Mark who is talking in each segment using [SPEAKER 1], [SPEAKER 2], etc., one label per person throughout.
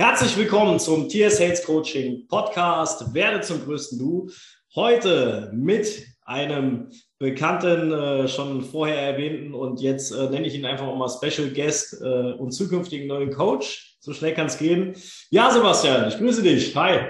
[SPEAKER 1] Herzlich willkommen zum Tier Sales Coaching Podcast. Werde zum größten Du. Heute mit einem bekannten, äh, schon vorher erwähnten und jetzt äh, nenne ich ihn einfach mal Special Guest äh, und zukünftigen neuen Coach. So schnell kann es gehen. Ja, Sebastian, ich grüße dich. Hi.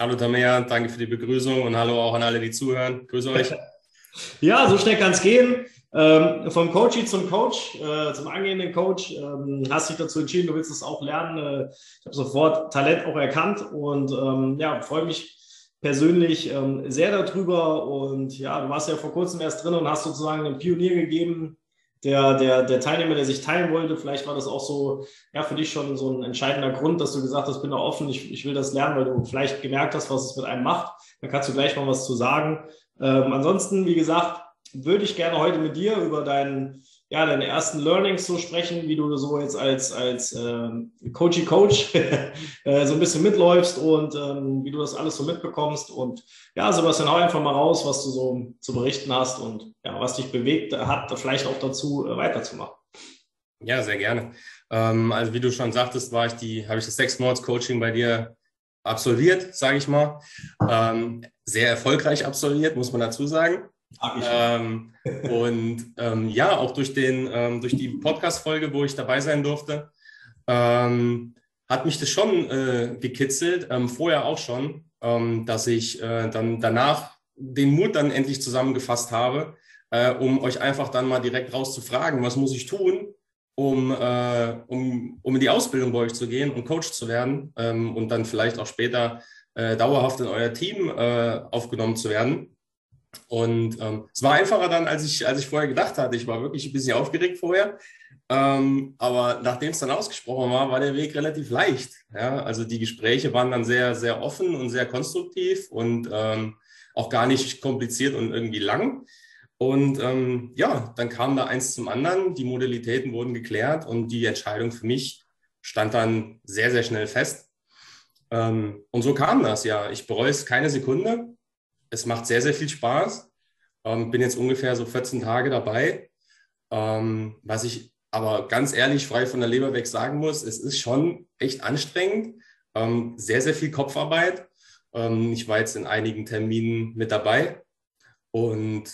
[SPEAKER 2] Hallo Tamea, danke für die Begrüßung und hallo auch an alle, die zuhören. Grüße euch.
[SPEAKER 1] ja, so schnell kann es gehen. Ähm, vom Coachy zum Coach, äh, zum angehenden Coach, ähm, hast dich dazu entschieden, du willst es auch lernen. Äh, ich habe sofort Talent auch erkannt und ähm, ja, freue mich persönlich ähm, sehr darüber. Und ja, du warst ja vor kurzem erst drin und hast sozusagen einen Pionier gegeben, der, der, der Teilnehmer, der sich teilen wollte. Vielleicht war das auch so, ja, für dich schon so ein entscheidender Grund, dass du gesagt hast, bin da offen, ich, ich will das lernen, weil du vielleicht gemerkt hast, was es mit einem macht. Da kannst du gleich mal was zu sagen. Ähm, ansonsten, wie gesagt, würde ich gerne heute mit dir über deinen, ja, deine ersten Learnings so sprechen, wie du so jetzt als, als äh, Coachy Coach äh, so ein bisschen mitläufst und ähm, wie du das alles so mitbekommst. Und ja, Sebastian, hau einfach mal raus, was du so zu berichten hast und ja, was dich bewegt hat, vielleicht auch dazu äh, weiterzumachen.
[SPEAKER 2] Ja, sehr gerne. Ähm, also wie du schon sagtest, war ich die, habe ich das sechs Monats Coaching bei dir absolviert, sage ich mal. Ähm, sehr erfolgreich absolviert, muss man dazu sagen. Ähm, und ähm, ja, auch durch, den, ähm, durch die Podcast-Folge, wo ich dabei sein durfte, ähm, hat mich das schon äh, gekitzelt, ähm, vorher auch schon, ähm, dass ich äh, dann danach den Mut dann endlich zusammengefasst habe, äh, um euch einfach dann mal direkt rauszufragen, was muss ich tun, um, äh, um, um in die Ausbildung bei euch zu gehen und Coach zu werden und dann vielleicht auch später äh, dauerhaft in euer Team äh, aufgenommen zu werden. Und ähm, es war einfacher dann, als ich, als ich vorher gedacht hatte. Ich war wirklich ein bisschen aufgeregt vorher. Ähm, aber nachdem es dann ausgesprochen war, war der Weg relativ leicht. Ja? Also die Gespräche waren dann sehr, sehr offen und sehr konstruktiv und ähm, auch gar nicht kompliziert und irgendwie lang. Und ähm, ja, dann kam da eins zum anderen. Die Modalitäten wurden geklärt und die Entscheidung für mich stand dann sehr, sehr schnell fest. Ähm, und so kam das ja. Ich bereue es keine Sekunde es macht sehr, sehr viel Spaß. Ähm, bin jetzt ungefähr so 14 Tage dabei. Ähm, was ich aber ganz ehrlich frei von der Leber weg sagen muss, es ist schon echt anstrengend. Ähm, sehr, sehr viel Kopfarbeit. Ähm, ich war jetzt in einigen Terminen mit dabei und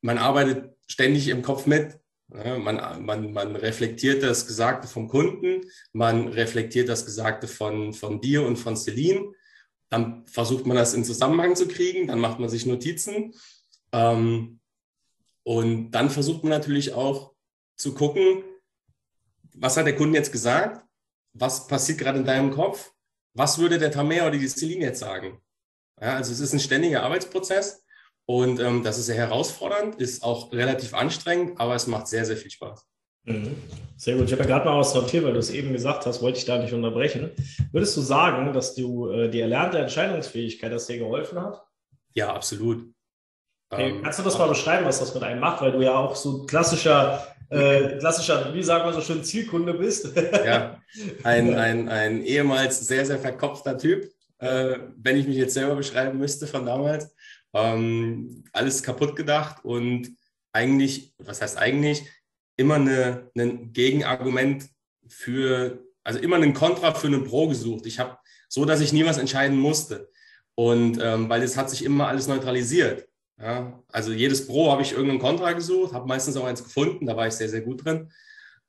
[SPEAKER 2] man arbeitet ständig im Kopf mit. Ja, man, man, man reflektiert das Gesagte vom Kunden, man reflektiert das Gesagte von, von dir und von Celine dann versucht man das in Zusammenhang zu kriegen, dann macht man sich Notizen. Ähm, und dann versucht man natürlich auch zu gucken, was hat der Kunde jetzt gesagt? Was passiert gerade in deinem Kopf? Was würde der Tamer oder die Celine jetzt sagen? Ja, also es ist ein ständiger Arbeitsprozess und ähm, das ist sehr herausfordernd, ist auch relativ anstrengend, aber es macht sehr, sehr viel Spaß.
[SPEAKER 1] Mhm. Sehr gut. Ich habe ja gerade mal was notiert, weil du es eben gesagt hast, wollte ich da nicht unterbrechen. Würdest du sagen, dass du äh, die erlernte Entscheidungsfähigkeit, dass dir geholfen hat?
[SPEAKER 2] Ja, absolut.
[SPEAKER 1] Okay, ähm, kannst du das mal beschreiben, was das mit einem macht, weil du ja auch so klassischer, äh, klassischer, wie sagen wir so schön, Zielkunde bist?
[SPEAKER 2] ja, ein, ein, ein ehemals sehr, sehr verkopfter Typ, äh, wenn ich mich jetzt selber beschreiben müsste von damals. Ähm, alles kaputt gedacht und eigentlich, was heißt eigentlich, immer eine, ein Gegenargument für, also immer einen Kontra für einen Pro gesucht. Ich habe so, dass ich nie was entscheiden musste. Und ähm, weil es hat sich immer alles neutralisiert. Ja? Also jedes Pro habe ich irgendeinen Kontra gesucht, habe meistens auch eins gefunden, da war ich sehr, sehr gut drin.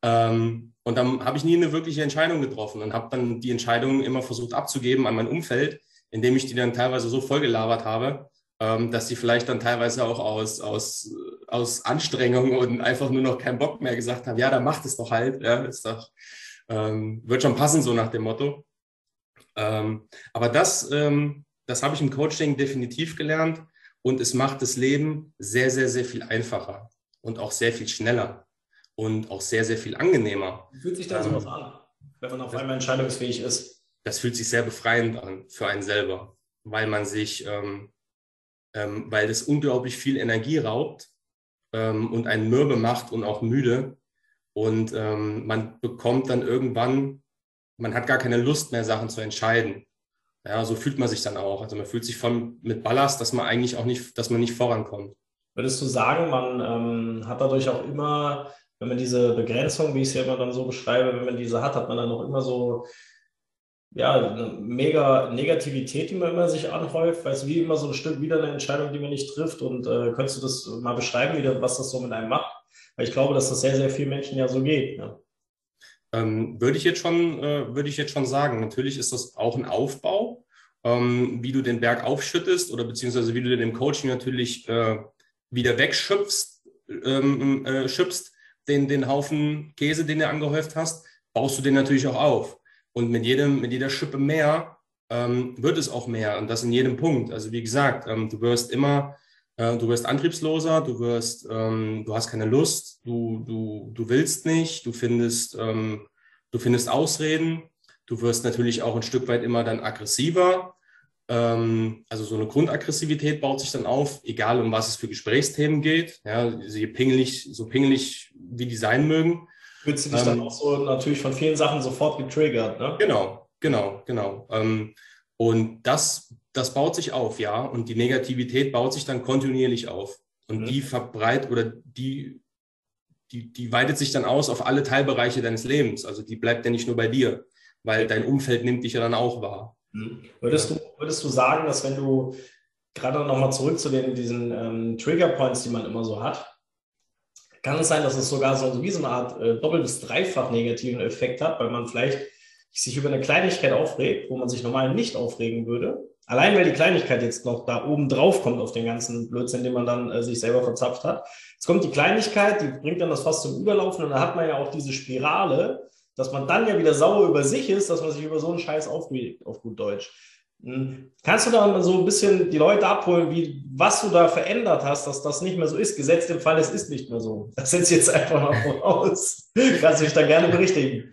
[SPEAKER 2] Ähm, und dann habe ich nie eine wirkliche Entscheidung getroffen und habe dann die Entscheidung immer versucht abzugeben an mein Umfeld, indem ich die dann teilweise so vollgelabert habe, ähm, dass die vielleicht dann teilweise auch aus, aus, aus Anstrengung und einfach nur noch keinen Bock mehr gesagt haben, ja, dann macht es doch halt, ja, ist doch, ähm, wird schon passen, so nach dem Motto. Ähm, aber das, ähm, das habe ich im Coaching definitiv gelernt und es macht das Leben sehr, sehr, sehr viel einfacher und auch sehr viel schneller und auch sehr, sehr viel angenehmer.
[SPEAKER 1] Fühlt sich da sowas ähm, an, wenn man auf einmal entscheidungsfähig ist?
[SPEAKER 2] Das fühlt sich sehr befreiend an für einen selber, weil man sich ähm, ähm, weil das unglaublich viel Energie raubt ähm, und einen mürbe macht und auch müde. Und ähm, man bekommt dann irgendwann, man hat gar keine Lust mehr, Sachen zu entscheiden. Ja, so fühlt man sich dann auch. Also man fühlt sich von, mit Ballast, dass man eigentlich auch nicht, dass man nicht vorankommt.
[SPEAKER 1] Würdest du sagen, man ähm, hat dadurch auch immer, wenn man diese Begrenzung, wie ich es ja immer dann so beschreibe, wenn man diese hat, hat man dann auch immer so ja, eine mega Negativität, die man immer sich anhäuft, weil es wie immer so ein Stück wieder eine Entscheidung, die man nicht trifft. Und äh, könntest du das mal beschreiben, wie, was das so mit einem macht? Weil ich glaube, dass das sehr, sehr vielen Menschen ja so geht. Ja.
[SPEAKER 2] Ähm, würde ich jetzt schon, äh, würde ich jetzt schon sagen. Natürlich ist das auch ein Aufbau, ähm, wie du den Berg aufschüttest oder beziehungsweise wie du den im Coaching natürlich äh, wieder wegschöpfst, ähm, äh, schöpfst, den, den Haufen Käse, den du angehäuft hast, baust du den natürlich auch auf. Und mit jedem, mit jeder Schippe mehr ähm, wird es auch mehr und das in jedem Punkt. Also wie gesagt, ähm, du wirst immer, äh, du wirst antriebsloser, du wirst, ähm, du hast keine Lust, du, du, du willst nicht, du findest, ähm, du findest Ausreden, du wirst natürlich auch ein Stück weit immer dann aggressiver. Ähm, also so eine Grundaggressivität baut sich dann auf, egal um was es für Gesprächsthemen geht. Ja, je pingelig, so pingelig wie die sein mögen.
[SPEAKER 1] Fühlst du dich ähm, dann auch so natürlich von vielen Sachen sofort getriggert, ne?
[SPEAKER 2] Genau, genau, genau. Ähm, und das, das baut sich auf, ja. Und die Negativität baut sich dann kontinuierlich auf. Und mhm. die verbreitet oder die, die, die weitet sich dann aus auf alle Teilbereiche deines Lebens. Also die bleibt ja nicht nur bei dir, weil dein Umfeld nimmt dich ja dann auch wahr.
[SPEAKER 1] Mhm. Würdest, du, würdest du sagen, dass wenn du gerade nochmal zurück zu den, diesen ähm, Trigger Points, die man immer so hat, kann es sein, dass es sogar so wie so eine Art äh, doppelt- bis dreifach negativen Effekt hat, weil man vielleicht sich über eine Kleinigkeit aufregt, wo man sich normal nicht aufregen würde. Allein weil die Kleinigkeit jetzt noch da oben drauf kommt auf den ganzen Blödsinn, den man dann äh, sich selber verzapft hat. Jetzt kommt die Kleinigkeit, die bringt dann das fast zum Überlaufen und dann hat man ja auch diese Spirale, dass man dann ja wieder sauer über sich ist, dass man sich über so einen Scheiß aufregt, auf gut Deutsch. Hm. Kannst du da mal so ein bisschen die Leute abholen, wie, was du da verändert hast, dass das nicht mehr so ist? Gesetzt im Fall, es ist nicht mehr so. Das setzt jetzt einfach mal voraus. Kannst du mich da gerne berichtigen?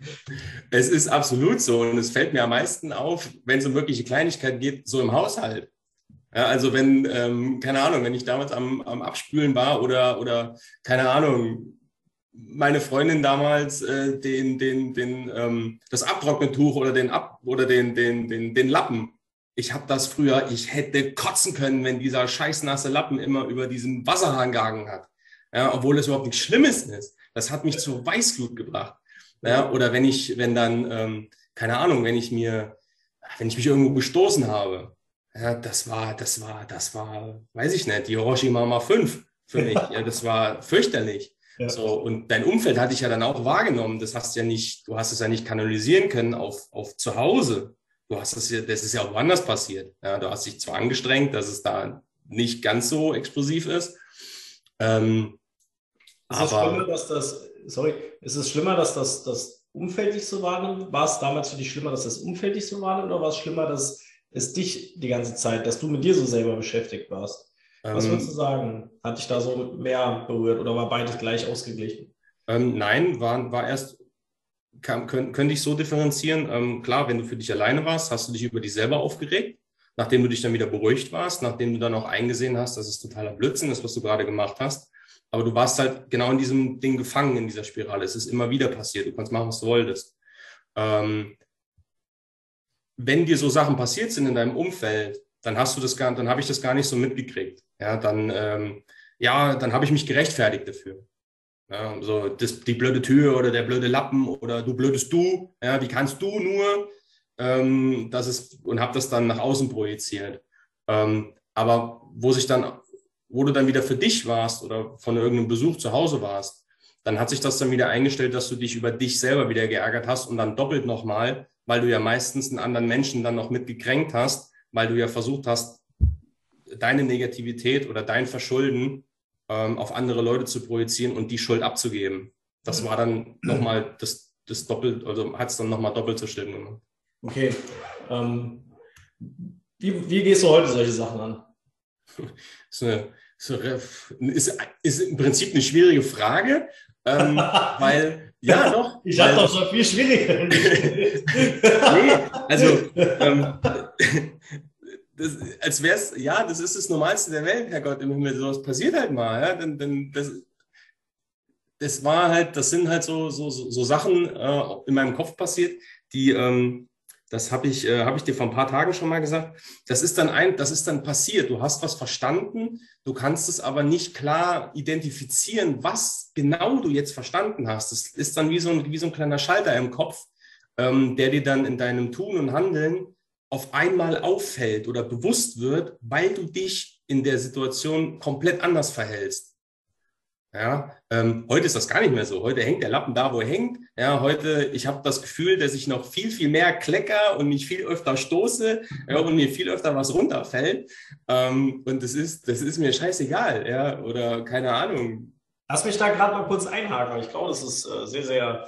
[SPEAKER 2] Es ist absolut so und es fällt mir am meisten auf, wenn es um wirkliche Kleinigkeiten geht, so im Haushalt. Ja, also wenn, ähm, keine Ahnung, wenn ich damals am, am Abspülen war oder, oder keine Ahnung, meine Freundin damals äh, den, den, den, ähm, das Abtrocknetuch oder den Ab oder den, den, den, den Lappen ich habe das früher, ich hätte kotzen können, wenn dieser scheißnasse Lappen immer über diesen Wasserhahn gegangen hat. Ja, obwohl es überhaupt nichts Schlimmes ist. Das hat mich zur Weißglut gebracht. Ja, oder wenn ich, wenn dann, ähm, keine Ahnung, wenn ich mir, wenn ich mich irgendwo gestoßen habe, ja, das war, das war, das war, weiß ich nicht, die Hiroshima mal 5 für mich. Ja, das war fürchterlich. Ja. So, und dein Umfeld hatte ich ja dann auch wahrgenommen. Das hast ja nicht, du hast es ja nicht kanalisieren können auf, auf zu Hause du hast das ja, das ist ja auch woanders passiert. Ja, du hast dich zwar angestrengt, dass es da nicht ganz so explosiv ist. Ähm,
[SPEAKER 1] ist es schlimmer, dass das, sorry, ist es schlimmer, dass das, das Umfeld dich so wahrnimmt? War es damals für dich schlimmer, dass das Umfeld dich so wahrnimmt oder war es schlimmer, dass es dich die ganze Zeit, dass du mit dir so selber beschäftigt warst? Was ähm, würdest du sagen? Hat dich da so mehr berührt oder war beides gleich ausgeglichen?
[SPEAKER 2] Ähm, nein, war, war erst kann, können, könnte ich so differenzieren. Ähm, klar, wenn du für dich alleine warst, hast du dich über dich selber aufgeregt, nachdem du dich dann wieder beruhigt warst, nachdem du dann auch eingesehen hast, dass es totaler Blödsinn ist, was du gerade gemacht hast. Aber du warst halt genau in diesem Ding gefangen, in dieser Spirale. Es ist immer wieder passiert. Du kannst machen, was du wolltest. Ähm, wenn dir so Sachen passiert sind in deinem Umfeld, dann hast du das gar, dann habe ich das gar nicht so mitgekriegt. Ja, dann, ähm, ja, dann habe ich mich gerechtfertigt dafür. Ja, so das, die blöde Tür oder der blöde Lappen oder du blödes Du, ja, wie kannst du nur? Ähm, das ist, und habe das dann nach außen projiziert. Ähm, aber wo sich dann, wo du dann wieder für dich warst oder von irgendeinem Besuch zu Hause warst, dann hat sich das dann wieder eingestellt, dass du dich über dich selber wieder geärgert hast und dann doppelt nochmal, weil du ja meistens einen anderen Menschen dann noch mitgekränkt hast, weil du ja versucht hast, deine Negativität oder dein Verschulden ähm, auf andere Leute zu projizieren und die Schuld abzugeben. Das war dann nochmal das, das doppelt, also hat es dann nochmal doppelt so schlimm gemacht.
[SPEAKER 1] Okay. Ähm, wie, wie gehst du heute solche Sachen an?
[SPEAKER 2] ist, eine, ist, ist im Prinzip eine schwierige Frage, ähm, weil, ja, doch.
[SPEAKER 1] Ich habe doch schon viel schwieriger.
[SPEAKER 2] nee, also, ähm, das, als wäre es, ja, das ist das Normalste der Welt, Herrgott im Himmel, sowas passiert halt mal. Ja? Denn, denn das, das war halt, das sind halt so, so, so Sachen äh, in meinem Kopf passiert, die, ähm, das habe ich, äh, hab ich dir vor ein paar Tagen schon mal gesagt, das ist dann ein, das ist dann passiert. Du hast was verstanden, du kannst es aber nicht klar identifizieren, was genau du jetzt verstanden hast. Das ist dann wie so ein, wie so ein kleiner Schalter im Kopf, ähm, der dir dann in deinem Tun und Handeln auf einmal auffällt oder bewusst wird, weil du dich in der Situation komplett anders verhältst. Ja, ähm, heute ist das gar nicht mehr so. Heute hängt der Lappen da, wo er hängt. Ja, heute, ich habe das Gefühl, dass ich noch viel, viel mehr klecker und mich viel öfter stoße ja, und mir viel öfter was runterfällt. Ähm, und das ist, das ist mir scheißegal, ja, oder keine Ahnung.
[SPEAKER 1] Lass mich da gerade mal kurz einhaken. Ich glaube, das ist äh, sehr, sehr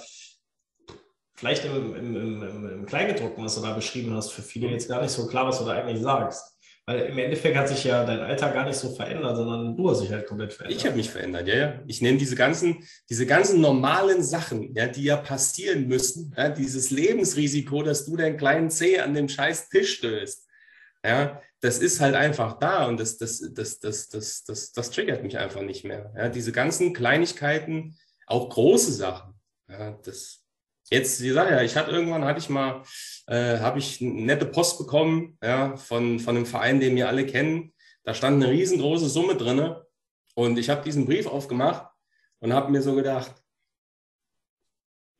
[SPEAKER 1] vielleicht im, im, im, im Kleingedruckten, was du da beschrieben hast, für viele jetzt gar nicht so klar, was du da eigentlich sagst. Weil im Endeffekt hat sich ja dein Alltag gar nicht so verändert, sondern du hast dich halt komplett verändert.
[SPEAKER 2] Ich habe mich verändert, ja, ja. Ich nehme diese ganzen, diese ganzen normalen Sachen, ja, die ja passieren müssen, ja, dieses Lebensrisiko, dass du deinen kleinen Zeh an dem scheiß Tisch stößt. Ja, das ist halt einfach da und das, das, das, das, das, das, das triggert mich einfach nicht mehr. Ja, diese ganzen Kleinigkeiten, auch große Sachen, ja, das, Jetzt, die Sache, ja, ich hatte irgendwann, hatte ich mal, äh, habe ich eine nette Post bekommen, ja, von, von einem Verein, den wir alle kennen. Da stand eine riesengroße Summe drinne und ich habe diesen Brief aufgemacht und habe mir so gedacht,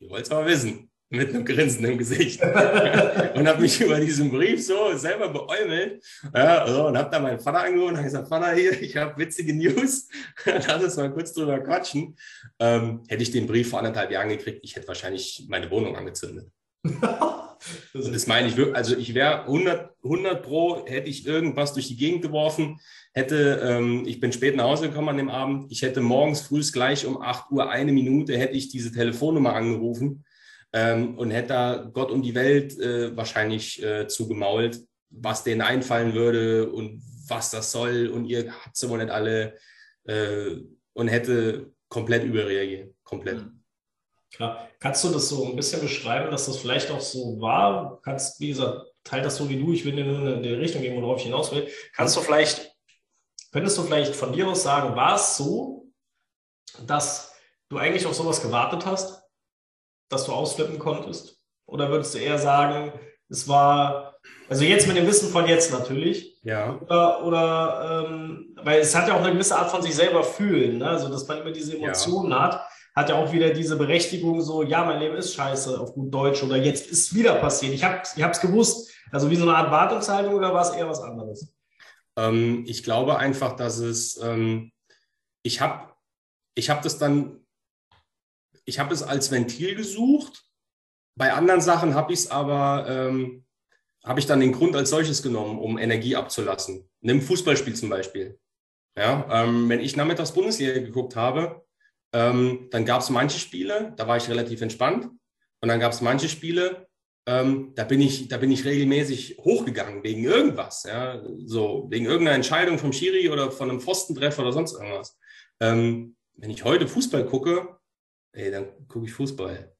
[SPEAKER 2] ihr wollt es aber wissen mit einem Grinsen im Gesicht und habe mich über diesen Brief so selber beäumelt ja, so, und habe da meinen Vater angerufen und gesagt, Vater, hier, ich habe witzige News, lass uns mal kurz drüber quatschen. Ähm, hätte ich den Brief vor anderthalb Jahren gekriegt, ich hätte wahrscheinlich meine Wohnung angezündet. und das meine ich wirklich, also ich wäre 100, 100 pro, hätte ich irgendwas durch die Gegend geworfen, hätte, ähm, ich bin spät nach Hause gekommen an dem Abend, ich hätte morgens früh gleich um 8 Uhr eine Minute, hätte ich diese Telefonnummer angerufen ähm, und hätte da Gott und die Welt äh, wahrscheinlich äh, zugemault, was denen einfallen würde und was das soll und ihr habt sie wohl nicht alle äh, und hätte komplett überreagiert. Komplett.
[SPEAKER 1] Klar. Kannst du das so ein bisschen beschreiben, dass das vielleicht auch so war? Kannst, wie gesagt, teil das so wie du, ich will dir nur in die Richtung gehen, worauf ich hinaus will. Kannst du vielleicht, könntest du vielleicht von dir aus sagen, war es so, dass du eigentlich auf sowas gewartet hast? Dass du ausflippen konntest? Oder würdest du eher sagen, es war, also jetzt mit dem Wissen von jetzt natürlich.
[SPEAKER 2] Ja.
[SPEAKER 1] Oder, oder ähm, weil es hat ja auch eine gewisse Art von sich selber fühlen, ne? also dass man immer diese Emotionen ja. hat, hat ja auch wieder diese Berechtigung, so, ja, mein Leben ist scheiße auf gut Deutsch oder jetzt ist wieder passiert. Ich habe es gewusst. Also wie so eine Art Wartungshaltung oder war es eher was anderes?
[SPEAKER 2] Ähm, ich glaube einfach, dass es, ähm, ich habe ich hab das dann ich habe es als Ventil gesucht. Bei anderen Sachen habe ich es aber, ähm, habe ich dann den Grund als solches genommen, um Energie abzulassen. Nimm Fußballspiel zum Beispiel. Ja, ähm, wenn ich nachmittags Bundesliga geguckt habe, ähm, dann gab es manche Spiele, da war ich relativ entspannt. Und dann gab es manche Spiele, ähm, da, bin ich, da bin ich regelmäßig hochgegangen wegen irgendwas. Ja? So, wegen irgendeiner Entscheidung vom Schiri oder von einem Pfostentreffer oder sonst irgendwas. Ähm, wenn ich heute Fußball gucke, ey, dann gucke ich Fußball.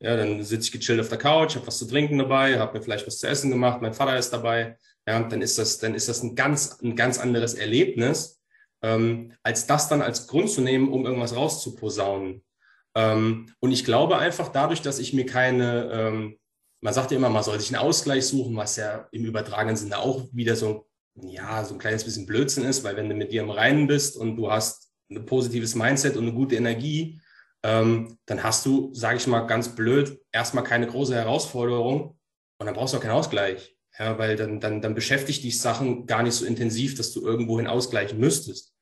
[SPEAKER 2] Ja, dann sitze ich gechillt auf der Couch, habe was zu trinken dabei, habe mir vielleicht was zu essen gemacht, mein Vater ist dabei. Ja, dann ist das, dann ist das ein ganz, ein ganz anderes Erlebnis, ähm, als das dann als Grund zu nehmen, um irgendwas rauszuposaunen. Ähm, und ich glaube einfach dadurch, dass ich mir keine, ähm, man sagt ja immer, man soll sich einen Ausgleich suchen, was ja im übertragenen Sinne auch wieder so, ja, so ein kleines bisschen Blödsinn ist, weil wenn du mit dir im Reinen bist und du hast ein positives Mindset und eine gute Energie, ähm, dann hast du, sage ich mal ganz blöd, erstmal keine große Herausforderung und dann brauchst du auch keinen Ausgleich. Ja, weil dann, dann, dann beschäftigt dich Sachen gar nicht so intensiv, dass du irgendwohin ausgleichen müsstest.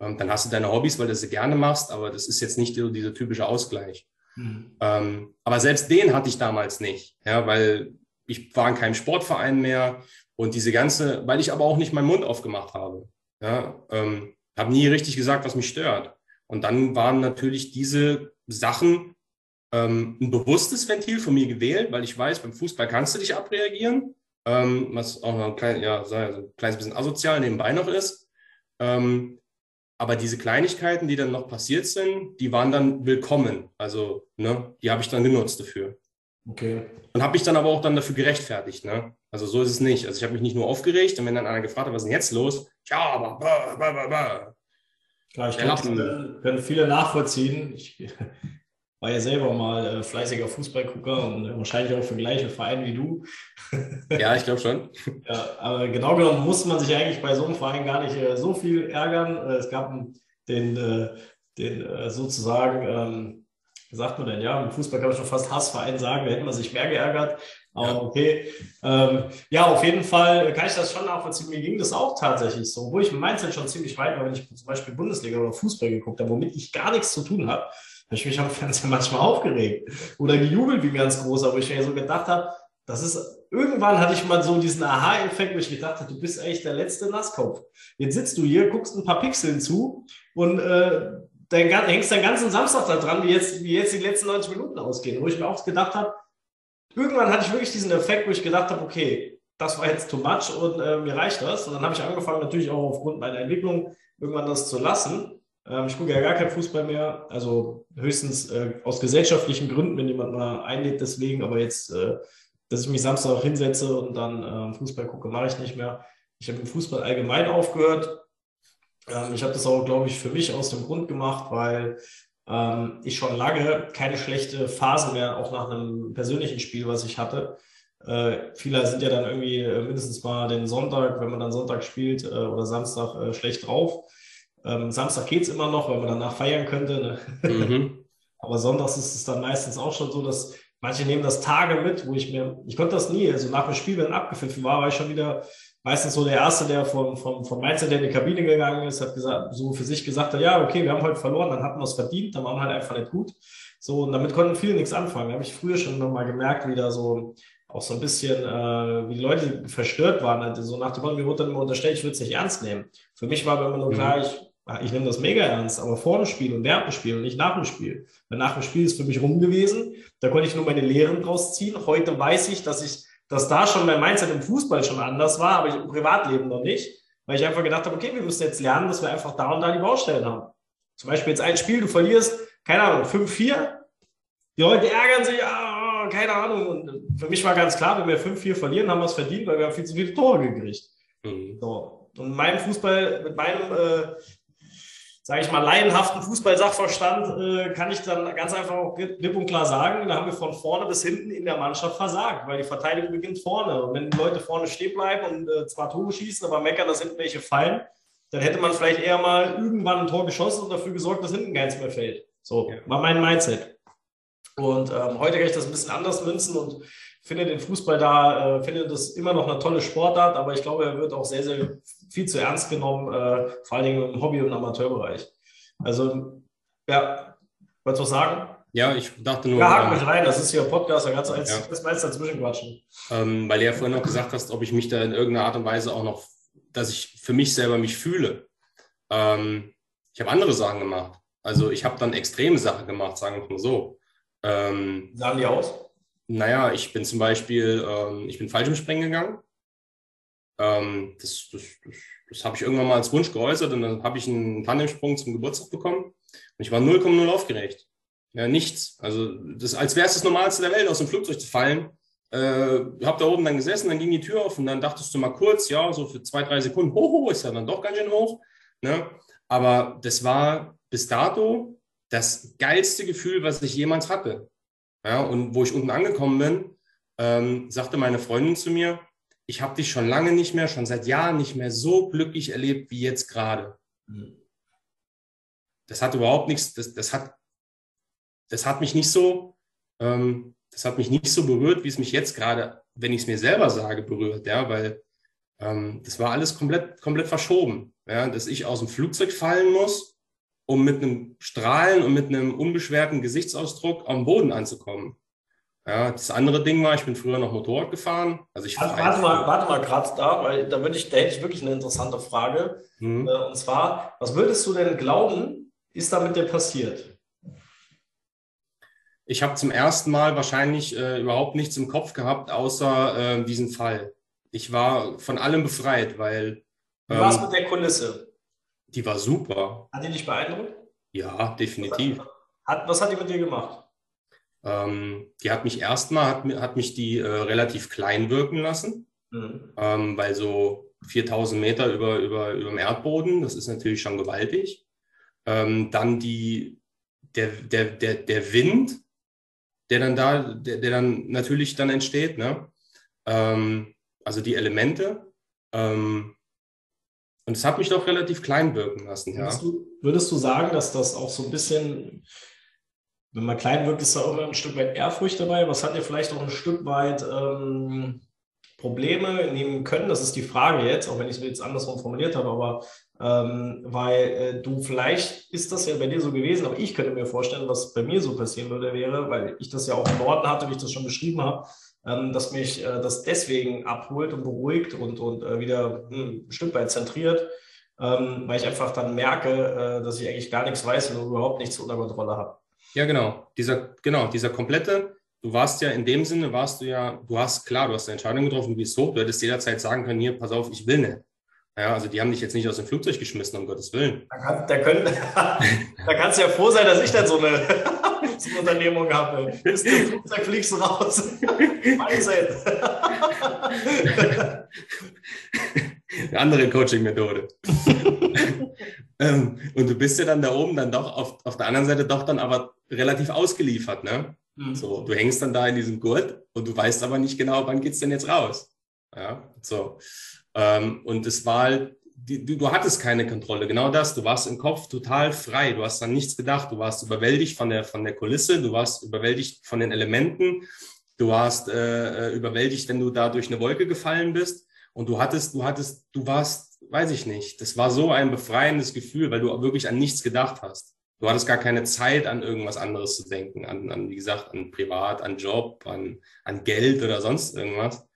[SPEAKER 2] Ähm, dann hast du deine Hobbys, weil du sie gerne machst, aber das ist jetzt nicht so dieser typische Ausgleich. Mhm. Ähm, aber selbst den hatte ich damals nicht, ja, weil ich war in keinem Sportverein mehr und diese ganze, weil ich aber auch nicht meinen Mund aufgemacht habe. Ja, ähm, habe nie richtig gesagt, was mich stört. Und dann waren natürlich diese Sachen ähm, ein bewusstes Ventil von mir gewählt, weil ich weiß, beim Fußball kannst du dich abreagieren, ähm, was auch noch ein, klein, ja, so ein kleines bisschen asozial nebenbei noch ist. Ähm, aber diese Kleinigkeiten, die dann noch passiert sind, die waren dann willkommen. Also, ne, die habe ich dann genutzt dafür.
[SPEAKER 1] Okay.
[SPEAKER 2] Und habe mich dann aber auch dann dafür gerechtfertigt. Ne? Also so ist es nicht. Also ich habe mich nicht nur aufgeregt und wenn dann einer gefragt hat, was ist denn jetzt los? Ja, aber bah, bah, bah, bah.
[SPEAKER 1] Klar, ich glaube, das können viele nachvollziehen. Ich war ja selber mal äh, fleißiger Fußballgucker und äh, wahrscheinlich auch für gleiche Vereine wie du.
[SPEAKER 2] Ja, ich glaube schon.
[SPEAKER 1] ja, aber genau genommen musste man sich eigentlich bei so einem Verein gar nicht äh, so viel ärgern. Äh, es gab den, äh, den sozusagen, ähm, sagt man denn? Ja, im Fußball kann man schon fast Hassverein sagen, da hätte man sich mehr geärgert. Ja. okay. Ähm, ja, auf jeden Fall kann ich das schon nachvollziehen. Mir ging das auch tatsächlich so. Wo ich mit Mindset schon ziemlich weit war, wenn ich zum Beispiel Bundesliga oder Fußball geguckt habe, womit ich gar nichts zu tun habe, habe ich mich am Fernseher manchmal aufgeregt. Oder gejubelt wie ganz groß, aber ich mir so gedacht habe, das ist, irgendwann hatte ich mal so diesen Aha-Effekt, wo ich gedacht habe, du bist eigentlich der letzte Nasskopf. Jetzt sitzt du hier, guckst ein paar Pixeln zu und äh, dein, hängst deinen ganzen Samstag da dran, wie jetzt, wie jetzt die letzten 90 Minuten ausgehen. Wo ich mir auch gedacht habe, irgendwann hatte ich wirklich diesen Effekt, wo ich gedacht habe, okay, das war jetzt too much und äh, mir reicht das. Und dann habe ich angefangen, natürlich auch aufgrund meiner Entwicklung irgendwann das zu lassen. Ähm, ich gucke ja gar kein Fußball mehr, also höchstens äh, aus gesellschaftlichen Gründen, wenn jemand mal einlädt, deswegen, aber jetzt äh, dass ich mich Samstag hinsetze und dann ähm, Fußball gucke, mache ich nicht mehr. Ich habe im Fußball allgemein aufgehört. Ähm, ich habe das auch, glaube ich, für mich aus dem Grund gemacht, weil ähm, ich schon lange keine schlechte Phase mehr, auch nach einem persönlichen Spiel, was ich hatte. Äh, viele sind ja dann irgendwie äh, mindestens mal den Sonntag, wenn man dann Sonntag spielt äh, oder Samstag äh, schlecht drauf. Ähm, Samstag geht es immer noch, weil man danach feiern könnte. Ne? Mhm. Aber sonntags ist es dann meistens auch schon so, dass Manche nehmen das Tage mit, wo ich mir, ich konnte das nie, also nach dem Spiel, wenn abgepfiffen war, war ich schon wieder meistens so der Erste, der vom, vom, vom Mainzer, der in die Kabine gegangen ist, hat gesagt, so für sich gesagt hat, ja, okay, wir haben heute verloren, dann hatten wir es verdient, dann waren wir halt einfach nicht gut. So, und damit konnten viele nichts anfangen. Da habe ich früher schon nochmal gemerkt, wie da so auch so ein bisschen, äh, wie die Leute verstört waren. Also so nach dem Motto, mir wurde dann immer unterstellt, ich würde es nicht ernst nehmen. Für mich war immer nur mhm. klar, ich Ah, ich nehme das mega ernst, aber vor dem Spiel und während dem Spiel und nicht nach dem Spiel. Weil nach dem Spiel ist für mich rum gewesen. Da konnte ich nur meine Lehren draus ziehen. Heute weiß ich, dass ich, dass da schon mein Mindset im Fußball schon anders war, aber im Privatleben noch nicht. Weil ich einfach gedacht habe, okay, wir müssen jetzt lernen, dass wir einfach da und da die Baustellen haben. Zum Beispiel jetzt ein Spiel, du verlierst, keine Ahnung, 5-4. Die Leute ärgern sich, ah, keine Ahnung. Und für mich war ganz klar, wenn wir 5-4 verlieren, haben wir es verdient, weil wir haben viel zu viele Tore gekriegt. Mhm. So. Und meinem Fußball, mit meinem äh, sage ich mal, laienhaften Fußballsachverstand äh, kann ich dann ganz einfach auch klipp und klar sagen, da haben wir von vorne bis hinten in der Mannschaft versagt, weil die Verteidigung beginnt vorne. Und wenn die Leute vorne stehen bleiben und äh, zwar Tore schießen, aber meckern, dass hinten welche fallen, dann hätte man vielleicht eher mal irgendwann ein Tor geschossen und dafür gesorgt, dass hinten keins mehr fällt. So, war mein Mindset. Und ähm, heute kann ich das ein bisschen anders münzen und finde den Fußball da, äh, finde das immer noch eine tolle Sportart, aber ich glaube, er wird auch sehr, sehr viel zu ernst genommen, äh, vor allen Dingen im Hobby- und Amateurbereich. Also, ja, wolltest du was sagen?
[SPEAKER 2] Ja, ich dachte nur.
[SPEAKER 1] Ja, haken mich rein, das ist hier ein Podcast, da kannst du eins, ja. das meiste dazwischen quatschen.
[SPEAKER 2] Ähm, weil du ja vorhin noch gesagt hast, ob ich mich da in irgendeiner Art und Weise auch noch, dass ich für mich selber mich fühle. Ähm, ich habe andere Sachen gemacht. Also ich habe dann extreme Sachen gemacht, sagen wir mal so.
[SPEAKER 1] Ähm, Sahen die aus?
[SPEAKER 2] Naja, ich bin zum Beispiel, ähm, ich bin Fallschirmspringen gegangen. Ähm, das, das, das, das habe ich irgendwann mal als Wunsch geäußert und dann habe ich einen Tandemsprung zum Geburtstag bekommen. Und ich war 0,0 aufgeregt. Ja, nichts. Also, das, als wäre es das Normalste der Welt, aus dem Flugzeug zu fallen. Äh, hab da oben dann gesessen, dann ging die Tür auf und dann dachtest du mal kurz, ja, so für zwei, drei Sekunden, hoch, hoch, ist ja dann doch ganz schön hoch. Ne? Aber das war bis dato das geilste Gefühl, was ich jemals hatte. Ja, und wo ich unten angekommen bin, ähm, sagte meine Freundin zu mir, ich habe dich schon lange nicht mehr, schon seit Jahren nicht mehr so glücklich erlebt wie jetzt gerade. Mhm. Das hat überhaupt nichts, das, das, hat, das hat mich nicht so, ähm, das hat mich nicht so berührt, wie es mich jetzt gerade, wenn ich es mir selber sage, berührt, ja, weil ähm, das war alles komplett, komplett verschoben, ja, dass ich aus dem Flugzeug fallen muss um mit einem Strahlen und mit einem unbeschwerten Gesichtsausdruck am Boden anzukommen. Ja, das andere Ding war, ich bin früher noch Motorrad gefahren. Also ich
[SPEAKER 1] warte, warte mal, warte mal gerade da, weil da würde ich, da hätte ich wirklich eine interessante Frage. Mhm. Und zwar, was würdest du denn glauben, ist da mit dir passiert?
[SPEAKER 2] Ich habe zum ersten Mal wahrscheinlich äh, überhaupt nichts im Kopf gehabt, außer äh, diesen Fall. Ich war von allem befreit, weil.
[SPEAKER 1] Ähm, Wie war es mit der Kulisse?
[SPEAKER 2] Die war super.
[SPEAKER 1] Hat die dich beeindruckt?
[SPEAKER 2] Ja, definitiv.
[SPEAKER 1] Was hat, was hat die mit dir gemacht?
[SPEAKER 2] Ähm, die hat mich erstmal, hat, hat mich die äh, relativ klein wirken lassen, mhm. ähm, weil so 4000 Meter über, über, über dem Erdboden, das ist natürlich schon gewaltig. Ähm, dann die, der, der, der, der Wind, der dann da, der, der dann natürlich dann entsteht, ne? Ähm, also die Elemente. Ähm, und es hat mich doch relativ klein wirken lassen.
[SPEAKER 1] Ja. Würdest, du, würdest du sagen, dass das auch so ein bisschen wenn man klein wirkt, ist da auch immer ein Stück weit Ehrfurcht dabei. Was hat dir vielleicht auch ein Stück weit ähm, Probleme nehmen können? Das ist die Frage jetzt, auch wenn ich es jetzt andersrum formuliert habe, aber ähm, weil äh, du vielleicht ist das ja bei dir so gewesen, aber ich könnte mir vorstellen, was bei mir so passieren würde, wäre, weil ich das ja auch im Norden hatte, wie ich das schon beschrieben habe, ähm, dass mich äh, das deswegen abholt und beruhigt und, und äh, wieder hm, ein Stück weit zentriert, ähm, weil ich einfach dann merke, äh, dass ich eigentlich gar nichts weiß und überhaupt nichts unter Kontrolle habe.
[SPEAKER 2] Ja, genau. Dieser, genau, dieser komplette, du warst ja in dem Sinne, warst du ja, du hast, klar, du hast eine Entscheidung getroffen, du bist hoch, du hättest jederzeit sagen können, hier, pass auf, ich will nicht. Ja, also die haben dich jetzt nicht aus dem Flugzeug geschmissen, um Gottes Willen.
[SPEAKER 1] Da, kann, da, können, da kannst du ja froh sein, dass ich dann so eine Unternehmung habe. Bist du im Flugzeug, fliegst du raus. Wahnsinn.
[SPEAKER 2] Eine andere Coaching-Methode. ähm, und du bist ja dann da oben dann doch auf, auf der anderen Seite doch dann aber relativ ausgeliefert, ne? Mhm. So, du hängst dann da in diesem Gurt und du weißt aber nicht genau, wann geht's denn jetzt raus. Ja, so. Ähm, und es war halt, die, du, du hattest keine Kontrolle, genau das. Du warst im Kopf total frei. Du hast an nichts gedacht. Du warst überwältigt von der, von der Kulisse. Du warst überwältigt von den Elementen. Du warst äh, äh überwältigt, wenn du da durch eine Wolke gefallen bist. Und du hattest, du hattest, du warst, weiß ich nicht, das war so ein befreiendes Gefühl, weil du wirklich an nichts gedacht hast. Du hattest gar keine Zeit, an irgendwas anderes zu denken, an, an wie gesagt, an Privat, an Job, an, an Geld oder sonst irgendwas.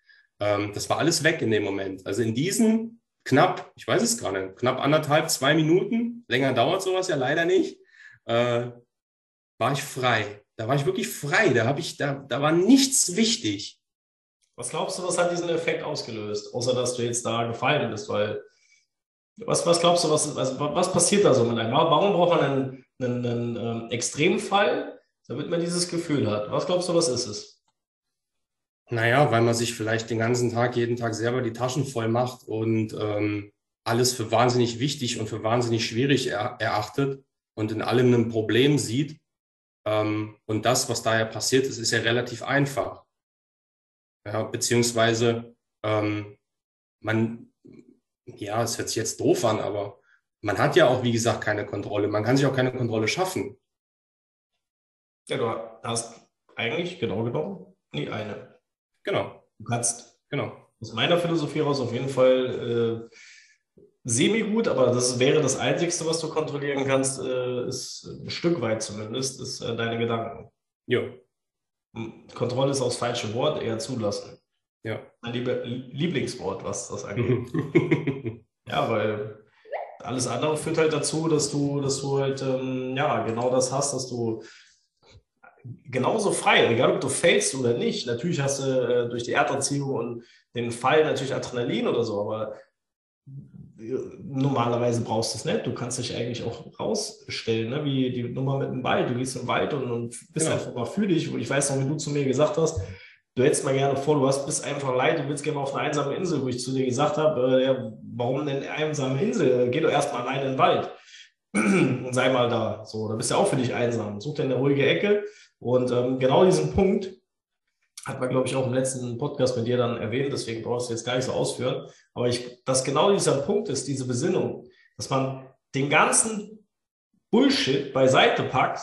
[SPEAKER 2] Ähm, das war alles weg in dem Moment. Also in diesen knapp, ich weiß es gar nicht, knapp anderthalb, zwei Minuten, länger dauert sowas ja leider nicht, äh, war ich frei. Da war ich wirklich frei. Da habe ich, da, da war nichts wichtig.
[SPEAKER 1] Was glaubst du, was hat diesen Effekt ausgelöst? Außer dass du jetzt da gefallen bist, weil was, was glaubst du, was, also, was passiert da so mit einem? Warum braucht man einen, einen, einen ähm, Extremfall, damit man dieses Gefühl hat? Was glaubst du, was ist es?
[SPEAKER 2] Naja, weil man sich vielleicht den ganzen Tag, jeden Tag selber die Taschen voll macht und ähm, alles für wahnsinnig wichtig und für wahnsinnig schwierig er, erachtet und in allem ein Problem sieht. Ähm, und das, was da ja passiert ist, ist ja relativ einfach. Ja, beziehungsweise ähm, man, ja, es hört sich jetzt doof an, aber man hat ja auch, wie gesagt, keine Kontrolle. Man kann sich auch keine Kontrolle schaffen.
[SPEAKER 1] Ja, du hast eigentlich genau genommen nie eine.
[SPEAKER 2] Genau.
[SPEAKER 1] Du kannst
[SPEAKER 2] genau.
[SPEAKER 1] aus meiner Philosophie heraus auf jeden Fall äh, semi-gut, aber das wäre das Einzige, was du kontrollieren kannst, äh, ist ein Stück weit zumindest, ist äh, deine Gedanken.
[SPEAKER 2] Ja.
[SPEAKER 1] Kontrolle ist auch das falsche Wort, eher zulassen.
[SPEAKER 2] Ja.
[SPEAKER 1] Mein Lieblingswort, was das angeht. ja, weil alles andere führt halt dazu, dass du, dass du halt ähm, ja genau das hast, dass du genauso frei, egal ob du fällst oder nicht. Natürlich hast du äh, durch die Erdanziehung und den Fall natürlich Adrenalin oder so, aber äh, normalerweise brauchst du es nicht. Du kannst dich eigentlich auch rausstellen, ne? wie die Nummer mit dem Wald. Du gehst im Wald und, und bist genau. einfach mal für dich. Ich weiß noch, wie du zu mir gesagt hast, du hättest mal gerne vor, du hast, bist einfach leid, du willst gerne auf eine einsame Insel, wo ich zu dir gesagt habe, äh, ja, warum denn eine einsame Insel? Geh doch erstmal alleine in den Wald und sei mal da. So, da bist du ja auch für dich einsam. Such dir eine ruhige Ecke und ähm, genau diesen Punkt hat man, glaube ich, auch im letzten Podcast mit dir dann erwähnt, deswegen brauchst du jetzt gar nicht so ausführen. Aber ich, dass genau dieser Punkt ist, diese Besinnung, dass man den ganzen Bullshit beiseite packt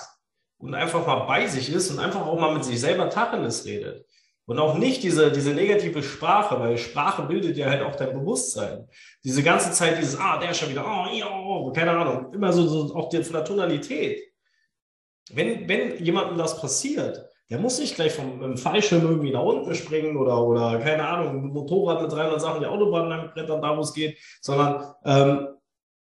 [SPEAKER 1] und einfach mal bei sich ist und einfach auch mal mit sich selber Tacheles redet. Und auch nicht diese, diese negative Sprache, weil Sprache bildet ja halt auch dein Bewusstsein. Diese ganze Zeit dieses, ah, der ist schon wieder, oh, ja, oh, keine Ahnung, immer so, so auch von der Tonalität. Wenn, wenn jemandem das passiert, der muss nicht gleich vom Fallschirm irgendwie nach unten springen oder, oder keine Ahnung, Motorrad mit 300 Sachen die Autobahn lang brettern, da wo es geht, sondern ähm,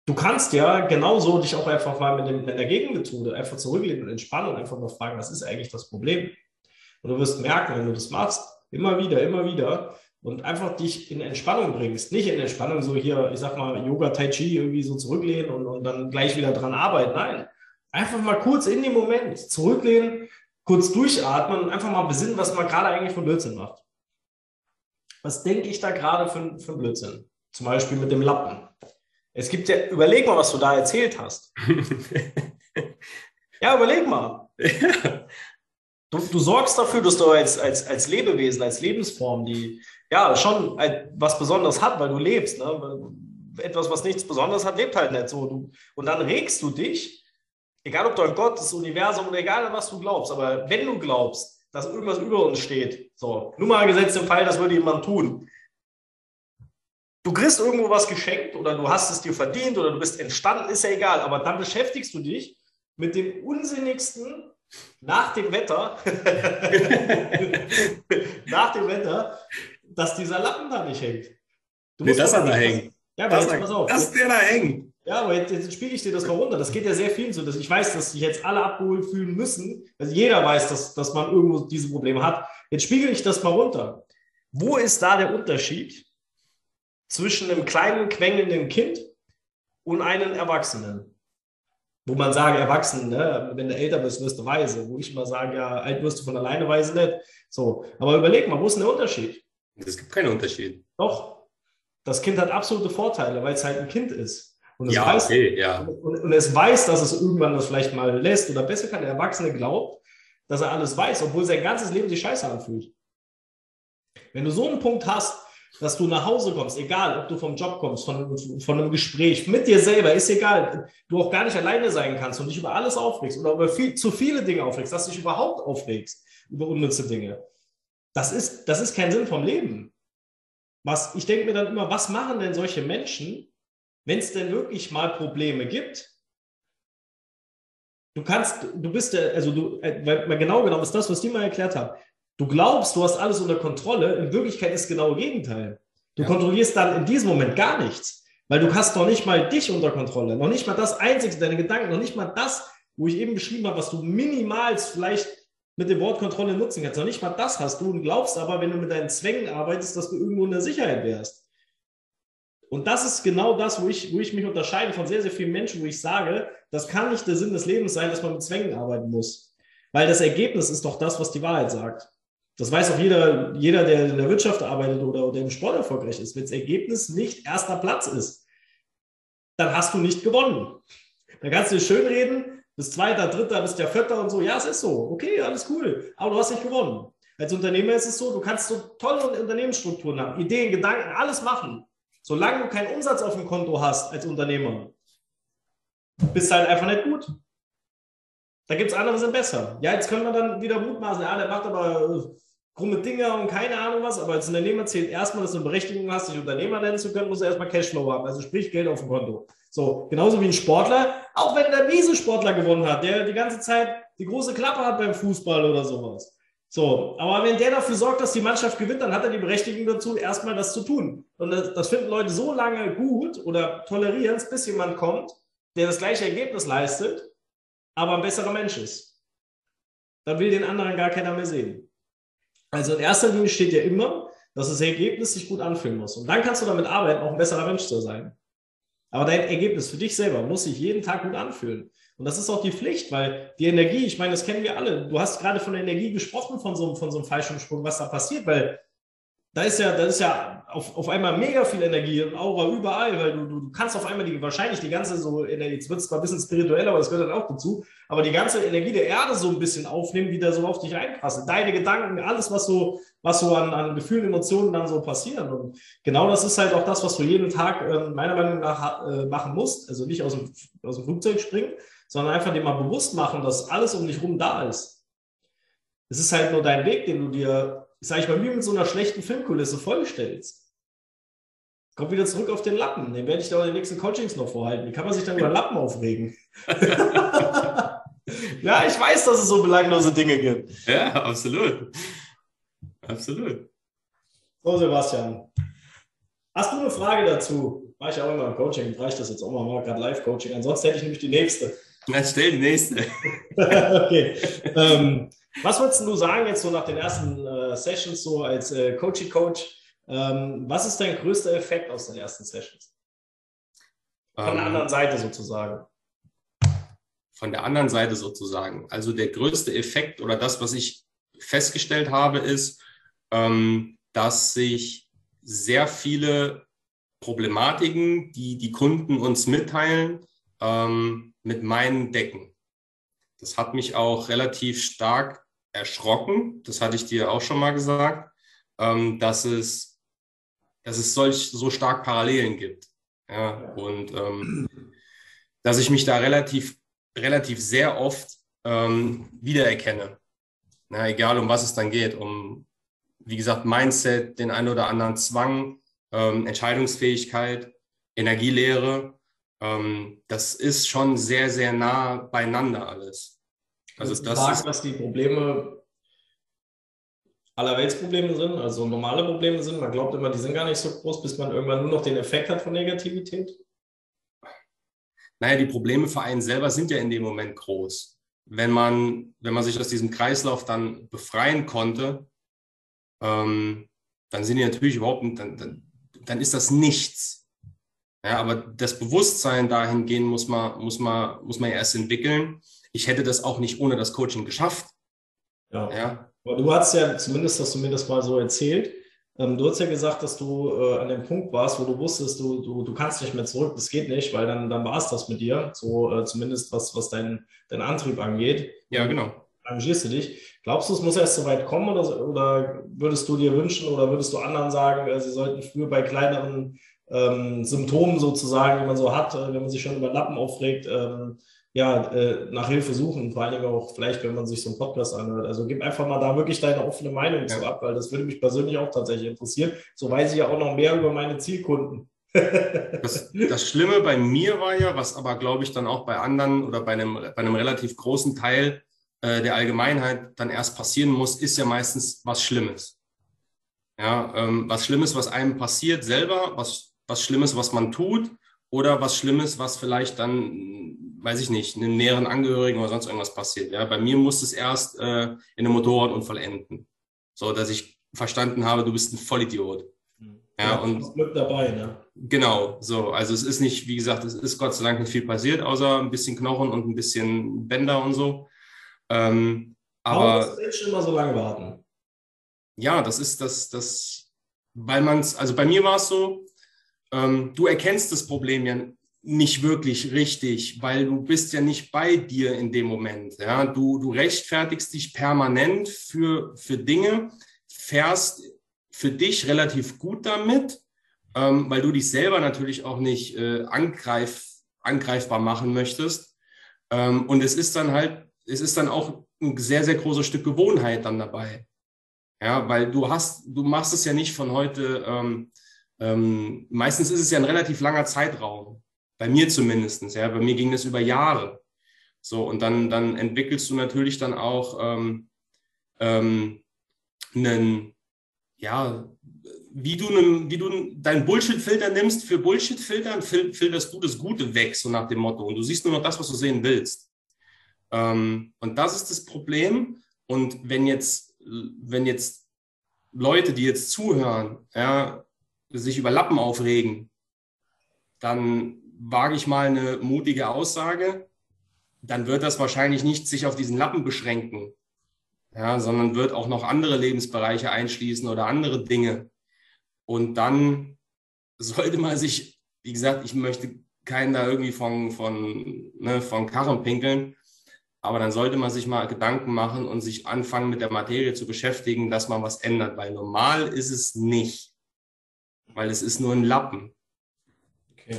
[SPEAKER 1] du kannst ja genauso dich auch einfach mal mit, dem, mit der Gegenmethode einfach zurücklehnen und entspannen und einfach mal fragen, was ist eigentlich das Problem? Und du wirst merken, wenn du das machst, immer wieder, immer wieder und einfach dich in Entspannung bringst, nicht in Entspannung so hier, ich sag mal, Yoga, Tai Chi irgendwie so zurücklehnen und, und dann gleich wieder dran arbeiten. Nein, Einfach mal kurz in den Moment zurücklehnen, kurz durchatmen und einfach mal besinnen, was man gerade eigentlich für Blödsinn macht. Was denke ich da gerade für, für Blödsinn? Zum Beispiel mit dem Lappen. Es gibt ja, überleg mal, was du da erzählt hast. ja, überleg mal. Du, du, sorgst dafür, dass du als, als, als Lebewesen, als Lebensform, die ja schon was Besonderes hat, weil du lebst. Ne? Etwas, was nichts Besonderes hat, lebt halt nicht so. Und dann regst du dich egal ob du an Gott, das Universum oder egal an was du glaubst, aber wenn du glaubst, dass irgendwas über uns steht, so, nur mal gesetzt im Fall, das würde jemand tun. Du kriegst irgendwo was geschenkt oder du hast es dir verdient oder du bist entstanden, ist ja egal, aber dann beschäftigst du dich mit dem unsinnigsten nach dem Wetter, nach dem Wetter, dass dieser Lappen da nicht hängt.
[SPEAKER 2] Du nee, dass er da hängt.
[SPEAKER 1] Ja, aber jetzt, pass auf.
[SPEAKER 2] Dass der da hängt.
[SPEAKER 1] Ja, aber jetzt, jetzt spiele ich dir das mal runter. Das geht ja sehr viel so. Dass ich weiß, dass sich jetzt alle abgeholt fühlen müssen. Also jeder weiß, dass, dass man irgendwo diese Probleme hat. Jetzt spiegel ich das mal runter. Wo ist da der Unterschied zwischen einem kleinen, quengelnden Kind und einem Erwachsenen? Wo man sagt, Erwachsenen, ne? wenn du älter bist, wirst du weise. Wo ich mal sage, ja, alt wirst du von alleine weise nicht. So, aber überleg mal, wo ist denn der Unterschied?
[SPEAKER 2] Es gibt keinen Unterschied.
[SPEAKER 1] Doch. Das Kind hat absolute Vorteile, weil es halt ein Kind ist.
[SPEAKER 2] Und es, ja,
[SPEAKER 1] weiß,
[SPEAKER 2] okay, ja.
[SPEAKER 1] Und, und, es weiß, dass es irgendwann das vielleicht mal lässt oder besser kann. Der Erwachsene glaubt, dass er alles weiß, obwohl sein ganzes Leben sich scheiße anfühlt. Wenn du so einen Punkt hast, dass du nach Hause kommst, egal ob du vom Job kommst, von, von einem Gespräch, mit dir selber, ist egal, du auch gar nicht alleine sein kannst und dich über alles aufregst oder über viel, zu viele Dinge aufregst, dass du dich überhaupt aufregst über unnütze Dinge. Das ist, das ist kein Sinn vom Leben. Was, ich denke mir dann immer, was machen denn solche Menschen, wenn es denn wirklich mal Probleme gibt, du kannst, du bist, also du, äh, weil, genau genommen ist das, was die mal erklärt haben. Du glaubst, du hast alles unter Kontrolle, in Wirklichkeit ist genau das Gegenteil. Du ja. kontrollierst dann in diesem Moment gar nichts, weil du hast noch nicht mal dich unter Kontrolle, noch nicht mal das Einzige, deine Gedanken, noch nicht mal das, wo ich eben beschrieben habe, was du minimals vielleicht mit dem Wort Kontrolle nutzen kannst. Noch nicht mal das hast du und glaubst aber, wenn du mit deinen Zwängen arbeitest, dass du irgendwo in der Sicherheit wärst. Und das ist genau das, wo ich, wo ich mich unterscheide von sehr, sehr vielen Menschen, wo ich sage, das kann nicht der Sinn des Lebens sein, dass man mit Zwängen arbeiten muss. Weil das Ergebnis ist doch das, was die Wahrheit sagt. Das weiß auch jeder, jeder, der in der Wirtschaft arbeitet oder, oder im Sport erfolgreich ist. Wenn das Ergebnis nicht erster Platz ist, dann hast du nicht gewonnen. Dann kannst du dir schön reden, bis zweiter, dritter, bis der vierter und so. Ja, es ist so. Okay, alles cool. Aber du hast nicht gewonnen. Als Unternehmer ist es so, du kannst so tolle Unternehmensstrukturen haben, Ideen, Gedanken, alles machen. Solange du keinen Umsatz auf dem Konto hast als Unternehmer, bist du halt einfach nicht gut. Da gibt es andere, sind besser. Ja, jetzt können wir dann wieder mutmaßen, ja, der macht aber äh, krumme Dinge und keine Ahnung was, aber als Unternehmer zählt erstmal, dass du eine Berechtigung hast, dich Unternehmer nennen zu können, musst du erstmal Cashflow haben, also sprich Geld auf dem Konto. So, genauso wie ein Sportler, auch wenn der miese Sportler gewonnen hat, der die ganze Zeit die große Klappe hat beim Fußball oder sowas. So, aber wenn der dafür sorgt, dass die Mannschaft gewinnt, dann hat er die Berechtigung dazu, erstmal das zu tun. Und das, das finden Leute so lange gut oder tolerieren es, bis jemand kommt, der das gleiche Ergebnis leistet, aber ein besserer Mensch ist. Dann will den anderen gar keiner mehr sehen. Also in erster Linie steht ja immer, dass das Ergebnis sich gut anfühlen muss. Und dann kannst du damit arbeiten, auch ein besserer Mensch zu sein. Aber dein Ergebnis für dich selber muss sich jeden Tag gut anfühlen. Und das ist auch die Pflicht, weil die Energie, ich meine, das kennen wir alle. Du hast gerade von der Energie gesprochen, von so, von so einem Fallschirmsprung, was da passiert, weil da ist ja, da ist ja auf, auf einmal mega viel Energie Aura überall, weil du, du kannst auf einmal die, wahrscheinlich die ganze so, jetzt wird es zwar ein bisschen spirituell, aber das gehört dann auch dazu, aber die ganze Energie der Erde so ein bisschen aufnehmen, die da so auf dich reinpassen. Deine Gedanken, alles, was so, was so an, an Gefühlen, Emotionen dann so passieren. Und genau das ist halt auch das, was du jeden Tag äh, meiner Meinung nach äh, machen musst. Also nicht aus dem, aus dem Flugzeug springen, sondern einfach dir mal bewusst machen, dass alles um dich rum da ist. Es ist halt nur dein Weg, den du dir sag ich mal, wie mit so einer schlechten Filmkulisse vorstellst. Kommt wieder zurück auf den Lappen. Den werde ich da in den nächsten Coachings noch vorhalten. Wie kann man sich dann über Lappen aufregen? ja, ich weiß, dass es so belanglose Dinge gibt.
[SPEAKER 2] Ja, absolut. Absolut.
[SPEAKER 1] So, Sebastian. Hast du eine Frage dazu? War ich auch immer im Coaching, reicht das jetzt auch mal, gerade Live-Coaching. Ansonsten hätte ich nämlich die nächste.
[SPEAKER 2] Na, stell die nächste.
[SPEAKER 1] okay. Ähm, was würdest du sagen jetzt so nach den ersten äh, Sessions so als äh, Coachy-Coach? Ähm, was ist dein größter Effekt aus den ersten Sessions? Von um, der ähm. anderen Seite sozusagen.
[SPEAKER 2] Von der anderen Seite sozusagen. Also der größte Effekt oder das, was ich festgestellt habe, ist, ähm, dass sich sehr viele Problematiken, die die Kunden uns mitteilen, ähm, mit meinen Decken. Das hat mich auch relativ stark erschrocken. Das hatte ich dir auch schon mal gesagt, ähm, dass es, dass es solch so stark Parallelen gibt. Ja, und ähm, dass ich mich da relativ relativ sehr oft ähm, wiedererkenne. Na, egal um was es dann geht, um, wie gesagt, Mindset, den einen oder anderen Zwang, ähm, Entscheidungsfähigkeit, Energielehre. Ähm, das ist schon sehr, sehr nah beieinander alles.
[SPEAKER 1] Also das sagen, ist, dass die Probleme allerweltsprobleme sind, also normale Probleme sind. Man glaubt immer, die sind gar nicht so groß, bis man irgendwann nur noch den Effekt hat von Negativität.
[SPEAKER 2] Naja, die Probleme für einen selber sind ja in dem Moment groß. Wenn man, wenn man sich aus diesem Kreislauf dann befreien konnte, ähm, dann sind die natürlich überhaupt, dann, dann, dann ist das nichts. Ja, aber das Bewusstsein dahingehend muss man, muss man, muss man ja erst entwickeln. Ich hätte das auch nicht ohne das Coaching geschafft.
[SPEAKER 1] Ja. ja. Aber du hast ja, zumindest hast du mir das mal so erzählt, ähm, du hast ja gesagt, dass du äh, an dem Punkt warst, wo du wusstest, du, du, du kannst nicht mehr zurück, das geht nicht, weil dann, dann war es das mit dir, so äh, zumindest was, was dein, dein Antrieb angeht.
[SPEAKER 2] Ja, genau.
[SPEAKER 1] Engagierst du dich? Glaubst du, es muss erst so weit kommen oder, oder würdest du dir wünschen oder würdest du anderen sagen, äh, sie sollten früher bei kleineren ähm, Symptomen sozusagen, die man so hat, äh, wenn man sich schon über Lappen aufregt, ähm, ja, äh, nach Hilfe suchen, vor allen Dingen auch vielleicht, wenn man sich so einen Podcast anhört. Also gib einfach mal da wirklich deine offene Meinung ja. zu ab, weil das würde mich persönlich auch tatsächlich interessieren. So weiß ich ja auch noch mehr über meine Zielkunden.
[SPEAKER 2] das, das, Schlimme bei mir war ja, was aber glaube ich dann auch bei anderen oder bei einem, bei einem relativ großen Teil äh, der Allgemeinheit dann erst passieren muss, ist ja meistens was Schlimmes. Ja, ähm, was Schlimmes, was einem passiert selber, was, was Schlimmes, was man tut oder was Schlimmes, was vielleicht dann, weiß ich nicht, einem näheren Angehörigen oder sonst irgendwas passiert. Ja, bei mir musste es erst äh, in einem Motorradunfall enden, so dass ich verstanden habe, du bist ein Vollidiot. Ja, ja und
[SPEAKER 1] Glück dabei, ne?
[SPEAKER 2] Genau, so. Also es ist nicht, wie gesagt, es ist Gott sei Dank nicht viel passiert, außer ein bisschen Knochen und ein bisschen Bänder und so. Ähm, aber
[SPEAKER 1] Warum schon immer so lange warten?
[SPEAKER 2] Ja, das ist das, das, weil man es, also bei mir war es so, ähm, du erkennst das Problem ja nicht wirklich richtig, weil du bist ja nicht bei dir in dem Moment. Ja? Du, du rechtfertigst dich permanent für, für Dinge, fährst für dich relativ gut damit, ähm, weil du dich selber natürlich auch nicht äh, angreif, angreifbar machen möchtest. Ähm, und es ist dann halt, es ist dann auch ein sehr, sehr großes Stück Gewohnheit dann dabei. Ja, weil du hast, du machst es ja nicht von heute, ähm, ähm, meistens ist es ja ein relativ langer Zeitraum. Bei mir zumindest. Ja. Bei mir ging das über Jahre. So, und dann, dann entwickelst du natürlich dann auch ähm, ähm, einen, ja, wie du, einen, wie du deinen Bullshit-Filter nimmst, für Bullshit-Filtern fil filterst du das Gute weg, so nach dem Motto. Und du siehst nur noch das, was du sehen willst. Ähm, und das ist das Problem. Und wenn jetzt, wenn jetzt Leute, die jetzt zuhören, ja, sich über Lappen aufregen, dann wage ich mal eine mutige Aussage, dann wird das wahrscheinlich nicht sich auf diesen Lappen beschränken, ja, sondern wird auch noch andere Lebensbereiche einschließen oder andere Dinge. Und dann sollte man sich, wie gesagt, ich möchte keinen da irgendwie von, von, ne, von Karren pinkeln, aber dann sollte man sich mal Gedanken machen und sich anfangen, mit der Materie zu beschäftigen, dass man was ändert, weil normal ist es nicht weil es ist nur ein Lappen.
[SPEAKER 1] Okay,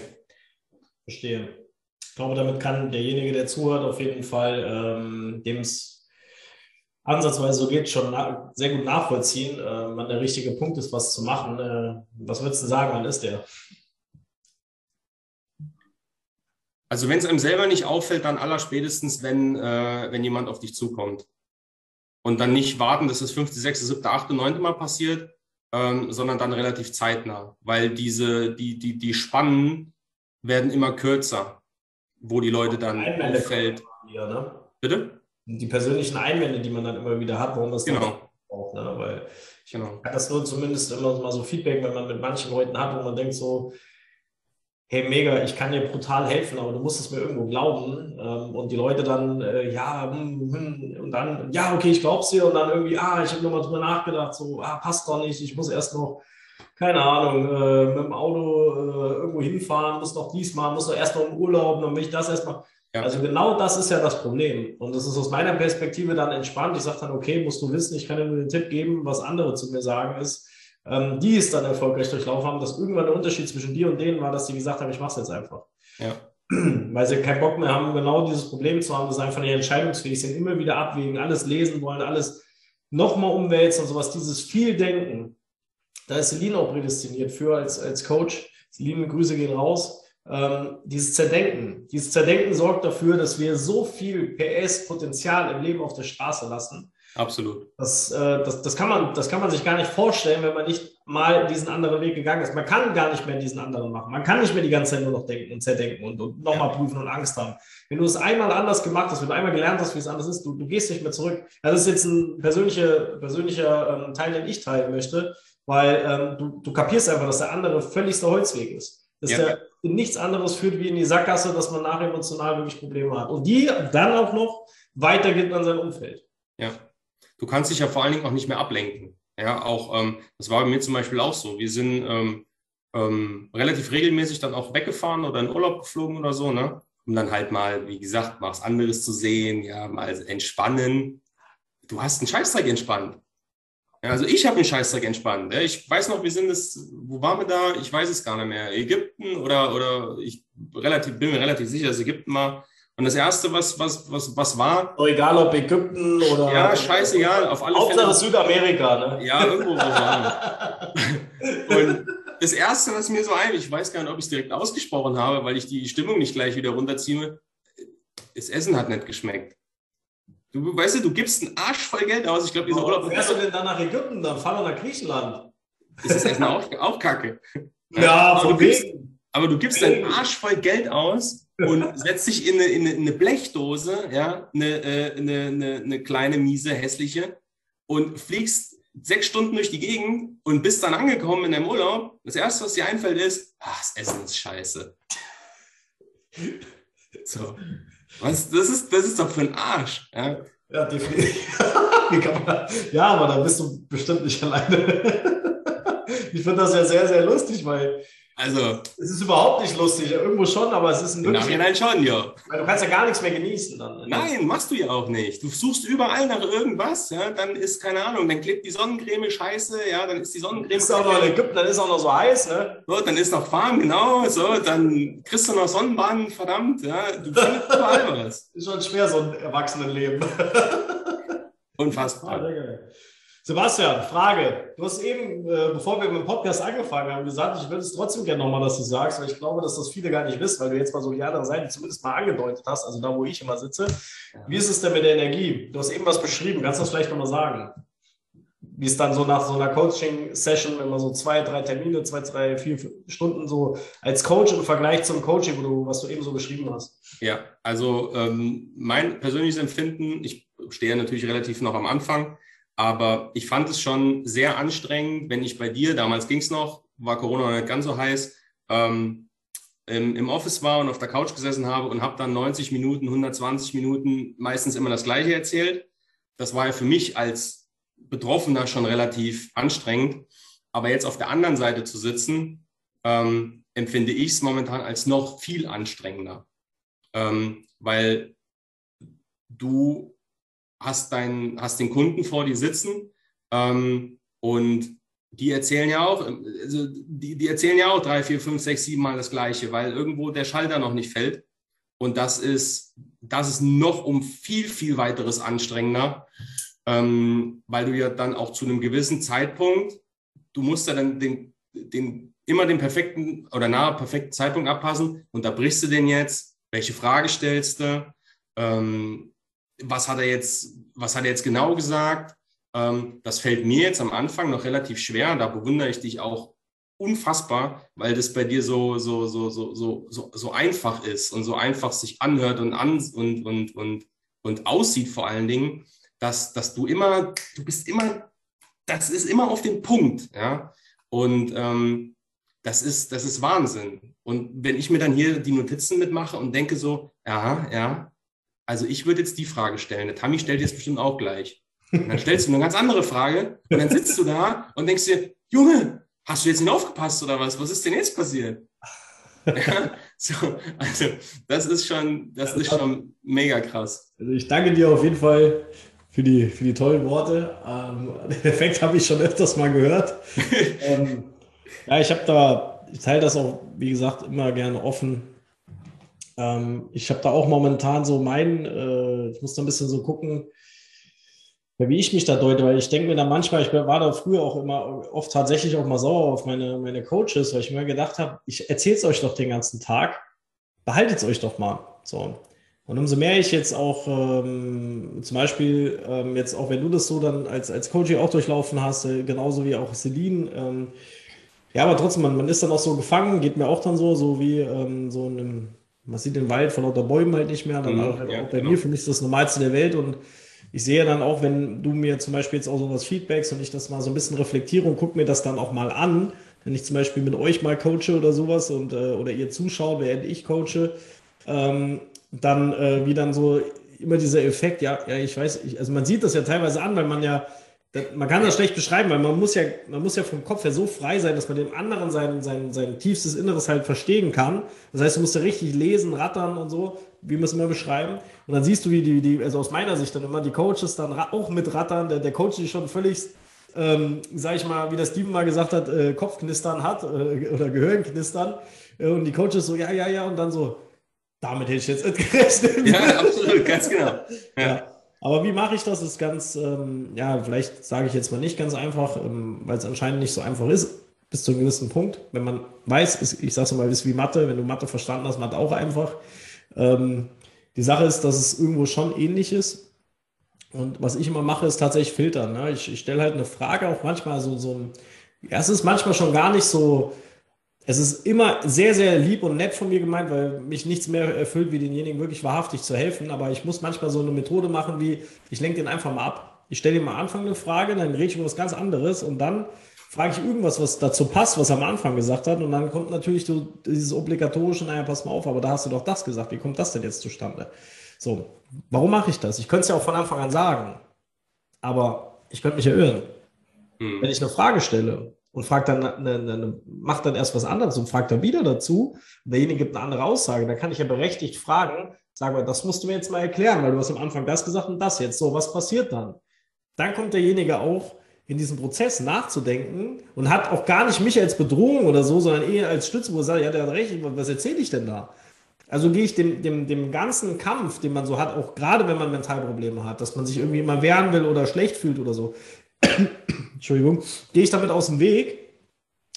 [SPEAKER 1] verstehe. Ich glaube, damit kann derjenige, der zuhört, auf jeden Fall, ähm, dem es ansatzweise so geht, schon sehr gut nachvollziehen, äh, wann der richtige Punkt ist, was zu machen. Äh, was würdest du sagen, wann ist der?
[SPEAKER 2] Also wenn es einem selber nicht auffällt, dann allerspätestens, wenn, äh, wenn jemand auf dich zukommt. Und dann nicht warten, dass das fünfte, sechste, siebte, achte, neunte Mal passiert, ähm, sondern dann relativ zeitnah, weil diese, die, die, die Spannen werden immer kürzer, wo die Leute dann Einwände auffällt.
[SPEAKER 1] Wieder, ne? Bitte? Die persönlichen Einwände, die man dann immer wieder hat, warum das
[SPEAKER 2] genau.
[SPEAKER 1] braucht, ne? Weil ich genau. habe das nur zumindest immer mal so Feedback, wenn man mit manchen Leuten hat, wo man denkt so, hey, mega, ich kann dir brutal helfen, aber du musst es mir irgendwo glauben. Ähm, und die Leute dann, äh, ja, hm, hm, und dann, ja, okay, ich glaub's dir. Und dann irgendwie, ah, ich habe nochmal drüber nachgedacht, so, ah, passt doch nicht, ich muss erst noch, keine Ahnung, äh, mit dem Auto äh, irgendwo hinfahren, muss noch diesmal, muss noch erst noch im Urlaub, dann will ich das erstmal. Ja. Also genau das ist ja das Problem. Und das ist aus meiner Perspektive dann entspannt. Ich sage dann, okay, musst du wissen, ich kann dir nur den Tipp geben, was andere zu mir sagen ist, ähm, die es dann erfolgreich durchlaufen haben, dass irgendwann der Unterschied zwischen dir und denen war, dass die gesagt haben, ich mache es jetzt einfach.
[SPEAKER 2] Ja.
[SPEAKER 1] weil sie keinen Bock mehr haben, genau dieses Problem zu haben, dass sie einfach nicht entscheidungsfähig sind, immer wieder abwägen, alles lesen wollen, alles nochmal umwälzen und sowas, dieses viel Denken. Da ist Celine auch prädestiniert für als, als Coach. Celine, Grüße gehen raus. Ähm, dieses Zerdenken. Dieses Zerdenken sorgt dafür, dass wir so viel PS-Potenzial im Leben auf der Straße lassen,
[SPEAKER 2] Absolut.
[SPEAKER 1] das, äh, das, das, kann man, das kann man sich gar nicht vorstellen, wenn man nicht mal diesen anderen Weg gegangen ist. Man kann gar nicht mehr diesen anderen machen. Man kann nicht mehr die ganze Zeit nur noch denken und zerdenken und, und nochmal ja. prüfen und Angst haben. Wenn du es einmal anders gemacht hast, wenn du einmal gelernt hast, wie es anders ist, du, du gehst nicht mehr zurück. Das ist jetzt ein persönlicher, persönlicher ähm, Teil, den ich teilen möchte, weil ähm, du, du kapierst einfach, dass der andere völligster Holzweg ist. Dass ja. der in nichts anderes führt wie in die Sackgasse, dass man nachher emotional wirklich Probleme hat. Und die dann auch noch weitergibt an sein Umfeld.
[SPEAKER 2] Ja, du kannst dich ja vor allen Dingen auch nicht mehr ablenken. Ja, auch, ähm, das war bei mir zum Beispiel auch so. Wir sind ähm, ähm, relativ regelmäßig dann auch weggefahren oder in Urlaub geflogen oder so, ne? Um dann halt mal, wie gesagt, mal was anderes zu sehen, ja, mal entspannen. Du hast einen Scheißdreck entspannt. Ja, also ich habe einen Scheißdreck entspannt. Ich weiß noch, wir sind es, wo waren wir da? Ich weiß es gar nicht mehr. Ägypten oder, oder ich relativ, bin mir relativ sicher, dass Ägypten war. Und das Erste, was, was, was, was war.
[SPEAKER 1] Oh, egal ob Ägypten oder.
[SPEAKER 2] Ja, scheißegal, auf alle
[SPEAKER 1] Hauptsache Fälle. Südamerika, ne?
[SPEAKER 2] Ja, irgendwo wo waren Und das Erste, was mir so ein, ich weiß gar nicht, ob ich es direkt ausgesprochen habe, weil ich die Stimmung nicht gleich wieder runterziehe, das Essen hat nicht geschmeckt. Du weißt du, du gibst einen Arsch voll Geld aus. Ich glaube,
[SPEAKER 1] dieser Urlaub. Fährst du denn dann nach Ägypten? Dann fahr doch nach Griechenland.
[SPEAKER 2] Ist das Essen auch, auch kacke?
[SPEAKER 1] Ja,
[SPEAKER 2] aber, du gibst, aber du gibst deinen Arsch voll Geld aus und setzt dich in eine, in eine Blechdose, ja, eine, äh, eine, eine kleine, miese, hässliche und fliegst sechs Stunden durch die Gegend und bist dann angekommen in deinem Urlaub. Das erste, was dir einfällt, ist, ach, das Essen ist scheiße. So. Was, das, ist, das ist doch für ein Arsch. Ja,
[SPEAKER 1] ja definitiv. ja, aber da bist du bestimmt nicht alleine. ich finde das ja sehr, sehr lustig, weil
[SPEAKER 2] also.
[SPEAKER 1] Es ist überhaupt nicht lustig. Irgendwo schon, aber es ist
[SPEAKER 2] ein wirklich. Nein, schon, ja.
[SPEAKER 1] Weil du kannst ja gar nichts mehr genießen dann.
[SPEAKER 2] Ne? Nein, machst du ja auch nicht. Du suchst überall nach irgendwas, ja, dann ist, keine Ahnung, dann klebt die Sonnencreme scheiße, ja, dann ist die Sonnencreme.
[SPEAKER 1] Ist auch noch in Ägypten, dann ist auch noch so heiß, ne?
[SPEAKER 2] So, dann ist noch warm, genau, so, dann kriegst du noch Sonnenbahn, verdammt, ja. Du findest überall was.
[SPEAKER 1] Ist schon schwer, so ein Erwachsenenleben.
[SPEAKER 2] Unfassbar. Ah,
[SPEAKER 1] Sebastian, Frage. Du hast eben, äh, bevor wir mit dem Podcast angefangen haben, gesagt, ich würde es trotzdem gerne nochmal, dass du sagst, weil ich glaube, dass das viele gar nicht wissen, weil du jetzt mal so die andere Seite zumindest mal angedeutet hast, also da, wo ich immer sitze. Wie ist es denn mit der Energie? Du hast eben was beschrieben. Kannst du das vielleicht nochmal sagen? Wie es dann so nach so einer Coaching-Session, wenn man so zwei, drei Termine, zwei, drei, vier Stunden so als Coach im Vergleich zum Coaching, wo du, was du eben so beschrieben hast?
[SPEAKER 2] Ja, also ähm, mein persönliches Empfinden, ich stehe natürlich relativ noch am Anfang, aber ich fand es schon sehr anstrengend, wenn ich bei dir, damals ging es noch, war Corona noch nicht ganz so heiß, ähm, im, im, Office war und auf der Couch gesessen habe und habe dann 90 Minuten, 120 Minuten meistens immer das Gleiche erzählt. Das war ja für mich als Betroffener schon relativ anstrengend. Aber jetzt auf der anderen Seite zu sitzen, ähm, empfinde ich es momentan als noch viel anstrengender. Ähm, weil du hast, dein, hast den Kunden vor dir sitzen ähm, und die erzählen ja auch, also die, die erzählen ja auch drei, vier, fünf, sechs, sieben Mal das Gleiche, weil irgendwo der Schalter noch nicht fällt. Und das ist, das ist noch um viel, viel weiteres anstrengender, ähm, weil du ja dann auch zu einem gewissen Zeitpunkt, du musst ja dann den, den, immer den perfekten oder nahe perfekten Zeitpunkt abpassen. Unterbrichst du den jetzt? Welche Frage stellst du? Ähm, was hat er jetzt, was hat er jetzt genau gesagt? Ähm, das fällt mir jetzt am Anfang noch relativ schwer. Da bewundere ich dich auch unfassbar, weil das bei dir so, so, so, so, so, so, so einfach ist und so einfach sich anhört und, an, und, und, und, und aussieht vor allen Dingen, dass, dass du immer, du bist immer, das ist immer auf den Punkt, ja. Und ähm, das ist, das ist Wahnsinn. Und wenn ich mir dann hier die Notizen mitmache und denke so, ja, ja, also ich würde jetzt die Frage stellen. Der Tammy stellt jetzt bestimmt auch gleich. Und dann stellst du eine ganz andere Frage und dann sitzt du da und denkst dir, Junge, hast du jetzt nicht aufgepasst oder was? Was ist denn jetzt passiert? Ja, so, also das ist schon, das ist schon mega krass.
[SPEAKER 1] Also ich danke dir auf jeden Fall für die, für die tollen Worte. Ähm, den Effekt habe ich schon öfters mal gehört. ähm, ja, ich habe da, ich teile das auch, wie gesagt, immer gerne offen Ähm, ich habe da auch momentan so mein, äh, ich muss da ein bisschen so gucken, wie ich mich da deute, weil ich denke mir da manchmal, ich war da früher auch immer oft tatsächlich auch mal sauer auf meine, meine Coaches, weil ich mir gedacht habe, ich erzähle es euch doch den ganzen Tag, behaltet es euch doch mal. So. Und umso mehr ich jetzt auch ähm, zum Beispiel, ähm, jetzt auch wenn du das so dann als, als Coach auch durchlaufen hast, äh, genauso wie auch Celine, ähm, ja, aber trotzdem, man, man ist dann auch so gefangen, geht mir auch dann so, so wie ähm, so in einem, man sieht den Wald von lauter Bäumen halt nicht mehr, dann mhm, halt ja, auch bei genau. mir, für mich ist das Normalste der Welt und ich sehe dann auch, wenn du mir zum Beispiel jetzt auch so was Feedbacks und ich das mal so ein bisschen reflektiere und gucke mir das dann auch mal an, wenn ich zum Beispiel mit euch mal coache oder sowas und äh, oder ihr zuschaut, während ich coache, ähm, dann äh, wie dann so immer dieser Effekt, ja, ja, ich weiß, ich, also man sieht das ja teilweise an, weil man ja man kann das schlecht beschreiben, weil man muss ja, man muss ja vom Kopf her so frei sein, dass man dem anderen sein, sein, sein tiefstes Inneres halt verstehen kann. Das heißt, du musst ja richtig lesen, rattern und so, wie wir es immer beschreiben. Und dann siehst du, wie die, die, also aus meiner Sicht dann immer die Coaches dann auch mit rattern, der, der Coach, die schon völlig, ähm, sag ich mal, wie der Steven mal gesagt hat, äh, Kopfknistern hat äh, oder Gehirnknistern. Äh, und die Coaches so, ja, ja, ja, und dann so, damit hätte ich jetzt gerechnet.
[SPEAKER 2] Ja, absolut, ganz genau.
[SPEAKER 1] ja. ja. Aber wie mache ich das? Ist ganz, ähm, ja, vielleicht sage ich jetzt mal nicht ganz einfach, ähm, weil es anscheinend nicht so einfach ist, bis zu einem gewissen Punkt. Wenn man weiß, ist, ich sage mal, ist wie Mathe, wenn du Mathe verstanden hast, Mathe auch einfach. Ähm, die Sache ist, dass es irgendwo schon ähnlich ist. Und was ich immer mache, ist tatsächlich filtern. Ne? Ich, ich stelle halt eine Frage, auch manchmal so, so ein, ja, es ist manchmal schon gar nicht so, es ist immer sehr, sehr lieb und nett von mir gemeint, weil mich nichts mehr erfüllt, wie denjenigen wirklich wahrhaftig zu helfen. Aber ich muss manchmal so eine Methode machen, wie ich lenke den einfach mal ab. Ich stelle ihm am Anfang eine Frage, dann rede ich über was ganz anderes und dann frage ich irgendwas, was dazu passt, was er am Anfang gesagt hat. Und dann kommt natürlich so dieses obligatorische, naja, pass mal auf, aber da hast du doch das gesagt. Wie kommt das denn jetzt zustande? So, warum mache ich das? Ich könnte es ja auch von Anfang an sagen, aber ich könnte mich ja irren. Hm. Wenn ich eine Frage stelle und fragt dann, eine, eine, macht dann erst was anderes und fragt dann wieder dazu, und derjenige gibt eine andere Aussage, dann kann ich ja berechtigt fragen, sagen wir, das musst du mir jetzt mal erklären, weil du hast am Anfang das gesagt und das jetzt. So, was passiert dann? Dann kommt derjenige auch in diesem Prozess nachzudenken und hat auch gar nicht mich als Bedrohung oder so, sondern eher als Stütze, wo er sagt, ja, der hat recht, was erzähle ich denn da? Also gehe ich dem, dem, dem ganzen Kampf, den man so hat, auch gerade wenn man Mentalprobleme hat, dass man sich irgendwie immer wehren will oder schlecht fühlt oder so, Entschuldigung, gehe ich damit aus dem Weg,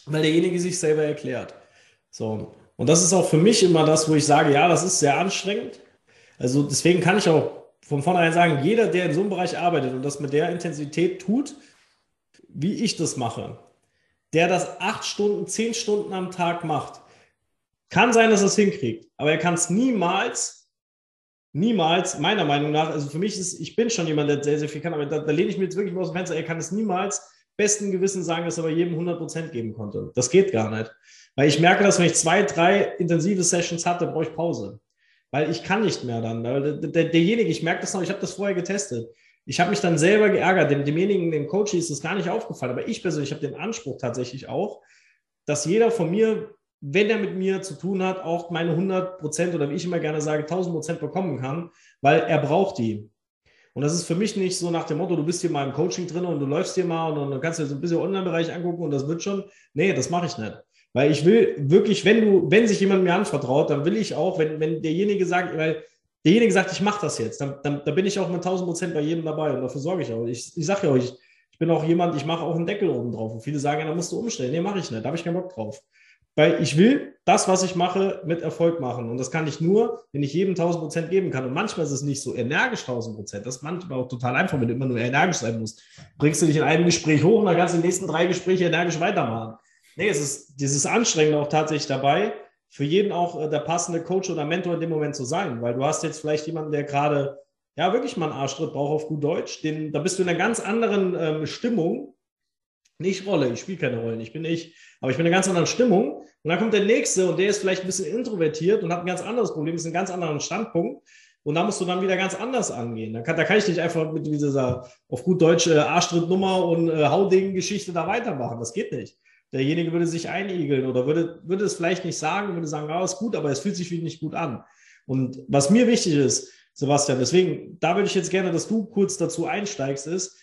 [SPEAKER 1] weil derjenige sich selber erklärt. So. Und das ist auch für mich immer das, wo ich sage, ja, das ist sehr anstrengend. Also deswegen kann ich auch von vornherein sagen, jeder, der in so einem Bereich arbeitet und das mit der Intensität tut, wie ich das mache, der das acht Stunden, zehn Stunden am Tag macht, kann sein, dass er es hinkriegt, aber er kann es niemals niemals, meiner Meinung nach, also für mich ist, ich bin schon jemand, der sehr, sehr viel kann, aber da, da lehne ich mir jetzt wirklich mal aus dem Fenster, er kann es niemals besten Gewissen sagen, dass er bei jedem 100% geben konnte. Das geht gar nicht. Weil ich merke, dass wenn ich zwei, drei intensive Sessions hatte, brauche ich Pause. Weil ich kann nicht mehr dann. Der, der, derjenige, ich merke das noch, ich habe das vorher getestet. Ich habe mich dann selber geärgert. Dem, demjenigen, dem Coach ist das gar nicht aufgefallen. Aber ich persönlich habe den Anspruch tatsächlich auch, dass jeder von mir wenn er mit mir zu tun hat, auch meine 100 Prozent oder wie ich immer gerne sage, 1000 Prozent bekommen kann, weil er braucht die. Und das ist für mich nicht so nach dem Motto, du bist hier mal im Coaching drin und du läufst hier mal und dann kannst du dir so ein bisschen Online-Bereich angucken und das wird schon. Nee, das mache ich nicht. Weil ich will wirklich, wenn du, wenn sich jemand mir anvertraut, dann will ich auch, wenn, wenn derjenige sagt, weil derjenige sagt, ich mache das jetzt, dann, dann, dann bin ich auch mit 1000 Prozent bei jedem dabei und dafür sorge ich auch. Ich, ich sage ja euch, ich bin auch jemand, ich mache auch einen Deckel oben drauf. Und viele sagen, ja, da musst du umstellen. Nee, mache ich nicht. Da habe ich keinen Bock drauf. Weil ich will das, was ich mache, mit Erfolg machen. Und das kann ich nur, wenn ich jedem 1000 Prozent geben kann. Und manchmal ist es nicht so energisch 1000 Prozent. Das ist manchmal auch total einfach, wenn du immer nur energisch sein musst. Bringst du dich in einem Gespräch hoch und dann kannst du die nächsten drei Gespräche energisch weitermachen. Nee, es ist dieses Anstrengende auch tatsächlich dabei, für jeden auch äh, der passende Coach oder Mentor in dem Moment zu sein. Weil du hast jetzt vielleicht jemanden, der gerade, ja, wirklich mal einen Arschtritt braucht auf gut Deutsch. Den, da bist du in einer ganz anderen ähm, Stimmung nicht Rolle, ich spiele keine Rollen, ich bin ich, aber ich bin in einer ganz anderen Stimmung. Und dann kommt der Nächste und der ist vielleicht ein bisschen introvertiert und hat ein ganz anderes Problem, ist ein ganz anderen Standpunkt. Und da musst du dann wieder ganz anders angehen. Da kann, da kann ich nicht einfach mit dieser auf gut Deutsch äh, Arschtrittnummer und äh, Haudegen-Geschichte da weitermachen. Das geht nicht. Derjenige würde sich einigeln oder würde, würde es vielleicht nicht sagen, würde sagen, ja, ist gut, aber es fühlt sich nicht gut an. Und was mir wichtig ist, Sebastian, deswegen, da würde ich jetzt gerne, dass du kurz dazu einsteigst, ist,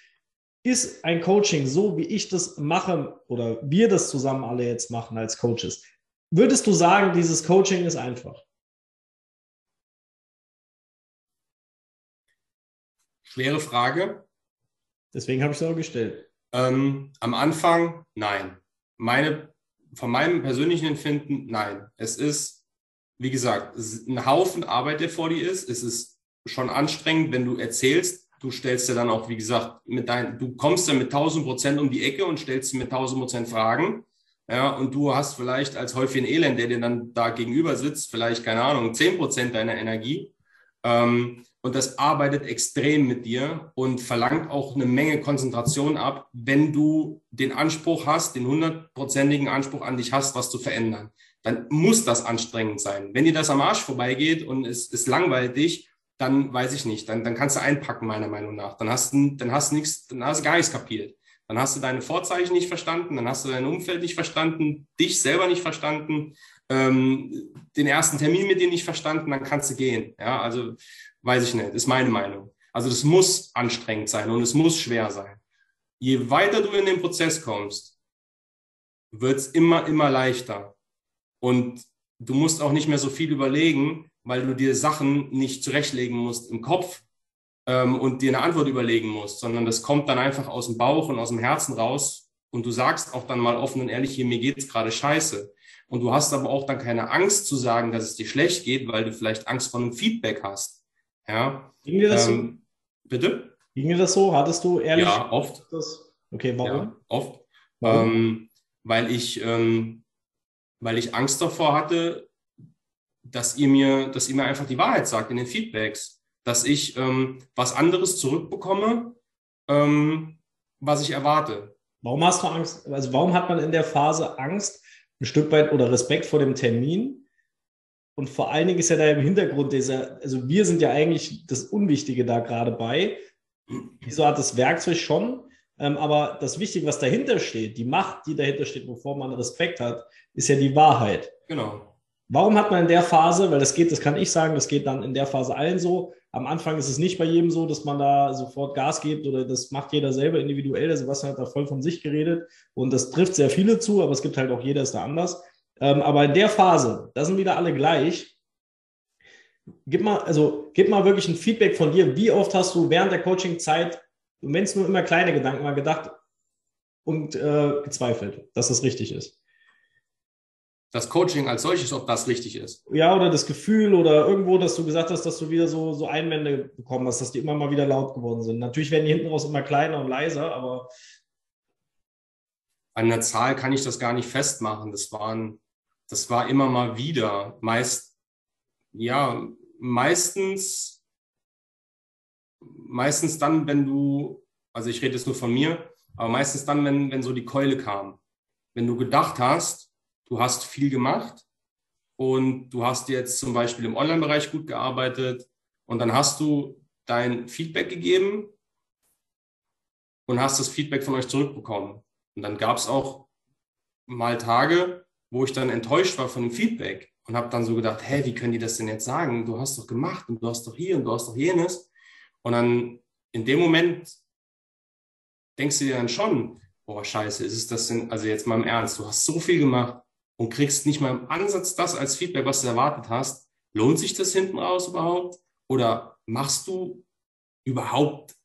[SPEAKER 1] ist ein Coaching so, wie ich das mache oder wir das zusammen alle jetzt machen als Coaches, würdest du sagen, dieses Coaching ist einfach?
[SPEAKER 2] Schwere Frage.
[SPEAKER 1] Deswegen habe ich es auch gestellt.
[SPEAKER 2] Ähm, am Anfang nein. Meine, von meinem persönlichen Empfinden nein. Es ist, wie gesagt, ein Haufen Arbeit, der vor dir ist. Es ist schon anstrengend, wenn du erzählst, Du stellst ja dann auch, wie gesagt, mit dein, du kommst dann mit 1000 Prozent um die Ecke und stellst mit 1000 Prozent Fragen. Ja, und du hast vielleicht als Häufchen Elend, der dir dann da gegenüber sitzt, vielleicht, keine Ahnung, 10 Prozent deiner Energie. Ähm, und das arbeitet extrem mit dir und verlangt auch eine Menge Konzentration ab, wenn du den Anspruch hast, den hundertprozentigen Anspruch an dich hast, was zu verändern. Dann muss das anstrengend sein. Wenn dir das am Arsch vorbeigeht und es, langweilt dich, dann weiß ich nicht, dann, dann kannst du einpacken, meiner Meinung nach. Dann hast du, dann hast nichts, dann hast du gar nichts kapiert. Dann hast du deine Vorzeichen nicht verstanden, dann hast du dein Umfeld nicht verstanden, dich selber nicht verstanden, ähm, den ersten Termin mit dir nicht verstanden, dann kannst du gehen. Ja, also weiß ich nicht, ist meine Meinung. Also das muss anstrengend sein und es muss schwer sein. Je weiter du in den Prozess kommst, wird es immer, immer leichter. Und du musst auch nicht mehr so viel überlegen, weil du dir Sachen nicht zurechtlegen musst im Kopf ähm, und dir eine Antwort überlegen musst, sondern das kommt dann einfach aus dem Bauch und aus dem Herzen raus und du sagst auch dann mal offen und ehrlich, hier, mir geht's gerade scheiße. Und du hast aber auch dann keine Angst zu sagen, dass es dir schlecht geht, weil du vielleicht Angst vor einem Feedback hast. Ja.
[SPEAKER 1] Ging dir das ähm,
[SPEAKER 2] so? Bitte?
[SPEAKER 1] Ging dir das so? Hattest du ehrlich?
[SPEAKER 2] Ja, oft.
[SPEAKER 1] Das? Okay, warum? Ja,
[SPEAKER 2] oft. Warum? Ähm, weil ich, ähm, weil ich Angst davor hatte, dass ihr mir, dass ihr mir einfach die Wahrheit sagt in den Feedbacks, dass ich ähm, was anderes zurückbekomme, ähm, was ich erwarte.
[SPEAKER 1] Warum hast du Angst? Also warum hat man in der Phase Angst, ein Stück weit oder Respekt vor dem Termin? Und vor allen Dingen ist ja da im Hintergrund dieser, also wir sind ja eigentlich das Unwichtige da gerade bei. Wieso hat das Werkzeug schon? Ähm, aber das Wichtige, was dahinter steht, die Macht, die dahinter steht, wovor man Respekt hat, ist ja die Wahrheit.
[SPEAKER 2] Genau.
[SPEAKER 1] Warum hat man in der Phase, weil das geht, das kann ich sagen, das geht dann in der Phase allen so. Am Anfang ist es nicht bei jedem so, dass man da sofort Gas gibt oder das macht jeder selber individuell. Der Sebastian hat da voll von sich geredet und das trifft sehr viele zu, aber es gibt halt auch jeder ist da anders. Ähm, aber in der Phase, da sind wieder alle gleich. Gib mal, also gib mal wirklich ein Feedback von dir. Wie oft hast du während der Coaching-Zeit, wenn es nur immer kleine Gedanken mal gedacht und äh, gezweifelt, dass das richtig ist?
[SPEAKER 2] Das Coaching als solches, ob das richtig ist.
[SPEAKER 1] Ja, oder das Gefühl oder irgendwo, dass du gesagt hast, dass du wieder so, so Einwände bekommen hast, dass die immer mal wieder laut geworden sind. Natürlich werden die hinten raus immer kleiner und leiser, aber.
[SPEAKER 2] An der Zahl kann ich das gar nicht festmachen. Das waren, das war immer mal wieder. Meist, ja, meistens, meistens dann, wenn du, also ich rede jetzt nur von mir, aber meistens dann, wenn, wenn so die Keule kam. Wenn du gedacht hast, du hast viel gemacht und du hast jetzt zum Beispiel im Online-Bereich gut gearbeitet und dann hast du dein Feedback gegeben und hast das Feedback von euch zurückbekommen. Und dann gab es auch mal Tage, wo ich dann enttäuscht war von dem Feedback und habe dann so gedacht, hä, wie können die das denn jetzt sagen? Du hast doch gemacht und du hast doch hier und du hast doch jenes. Und dann in dem Moment denkst du dir dann schon, boah, scheiße, ist es das denn, also jetzt mal im Ernst, du hast so viel gemacht, und kriegst nicht mal im Ansatz das als Feedback, was du erwartet hast, lohnt sich das hinten raus überhaupt? Oder machst du überhaupt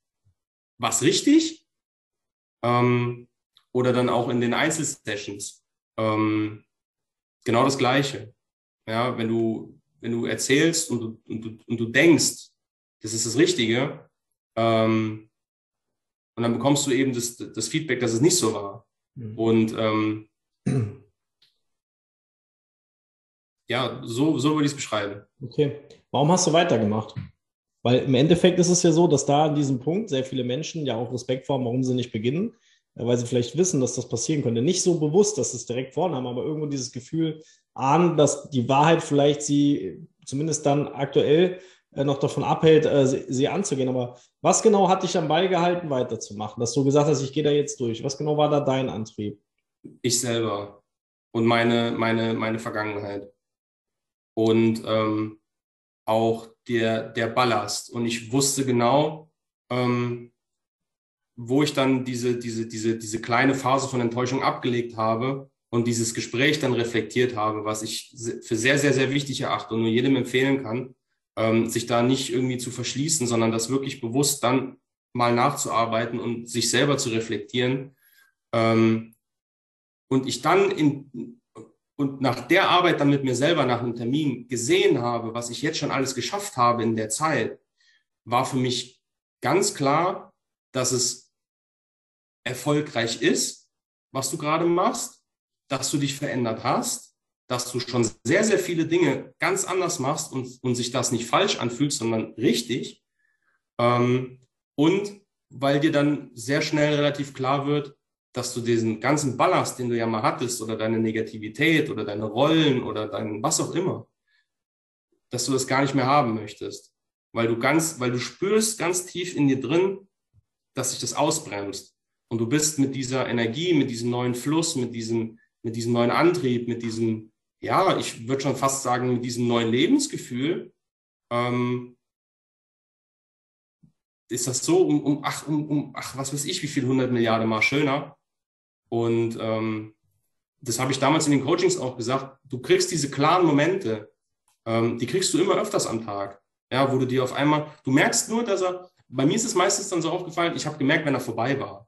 [SPEAKER 2] was richtig? Ähm, oder dann auch in den Einzelsessions. Ähm, genau das Gleiche. Ja, wenn du, wenn du erzählst und du, und du, und du denkst, das ist das Richtige, ähm, und dann bekommst du eben das, das Feedback, dass es nicht so war. Mhm. Und ähm, ja, so, so würde ich es beschreiben.
[SPEAKER 1] Okay. Warum hast du weitergemacht? Weil im Endeffekt ist es ja so, dass da an diesem Punkt sehr viele Menschen ja auch Respekt vor haben, warum sie nicht beginnen, weil sie vielleicht wissen, dass das passieren könnte. Nicht so bewusst, dass sie es direkt vorhaben, aber irgendwo dieses Gefühl ahnen, dass die Wahrheit vielleicht sie zumindest dann aktuell äh, noch davon abhält, äh, sie, anzugehen. Aber was genau hat dich am Ball gehalten, weiterzumachen? Dass du gesagt hast, ich gehe da jetzt durch. Was genau war da dein Antrieb?
[SPEAKER 2] Ich selber und meine, meine, meine Vergangenheit und ähm, auch der, der Ballast. Und ich wusste genau, ähm, wo ich dann diese, diese, diese, diese kleine Phase von Enttäuschung abgelegt habe und dieses Gespräch dann reflektiert habe, was ich für sehr, sehr, sehr wichtig erachte und nur jedem empfehlen kann. ähm, sich da nicht irgendwie zu verschließen, sondern das wirklich bewusst dann mal nachzuarbeiten und sich selber zu reflektieren. Ähm, und ich dann in, und nach der Arbeit dann mit mir selber nach einem Termin gesehen habe, was ich jetzt schon alles geschafft habe in der Zeit, war für mich ganz klar, dass es erfolgreich ist, was du gerade machst, dass du dich verändert hast, dass du schon sehr, sehr viele Dinge ganz anders machst und, und sich das nicht falsch anfühlt, sondern richtig. Ähm, und weil dir dann sehr schnell relativ klar wird, dass du diesen ganzen Ballast, den du ja mal hattest, oder deine Negativität oder deine Rollen oder dein was auch immer, dass du das gar nicht mehr haben möchtest. Weil du ganz, weil du spürst ganz tief in dir drin, dass sich das ausbremst. Und du bist mit dieser Energie, mit diesem neuen Fluss, mit diesem, mit diesem neuen Antrieb, mit diesem, ja, ich würde schon fast sagen, mit diesem neuen Lebensgefühl, ähm, ist das so um, um, ach, um, um, ach, was weiß ich, wie viel hundert Milliarden mal schöner, und ähm, das habe ich damals in den Coachings auch gesagt, du kriegst diese klaren Momente, ähm, die kriegst du immer öfters am Tag. Ja, wo du dir auf einmal, du merkst nur, dass er, bei mir ist es meistens dann so aufgefallen, ich habe gemerkt, wenn er vorbei war.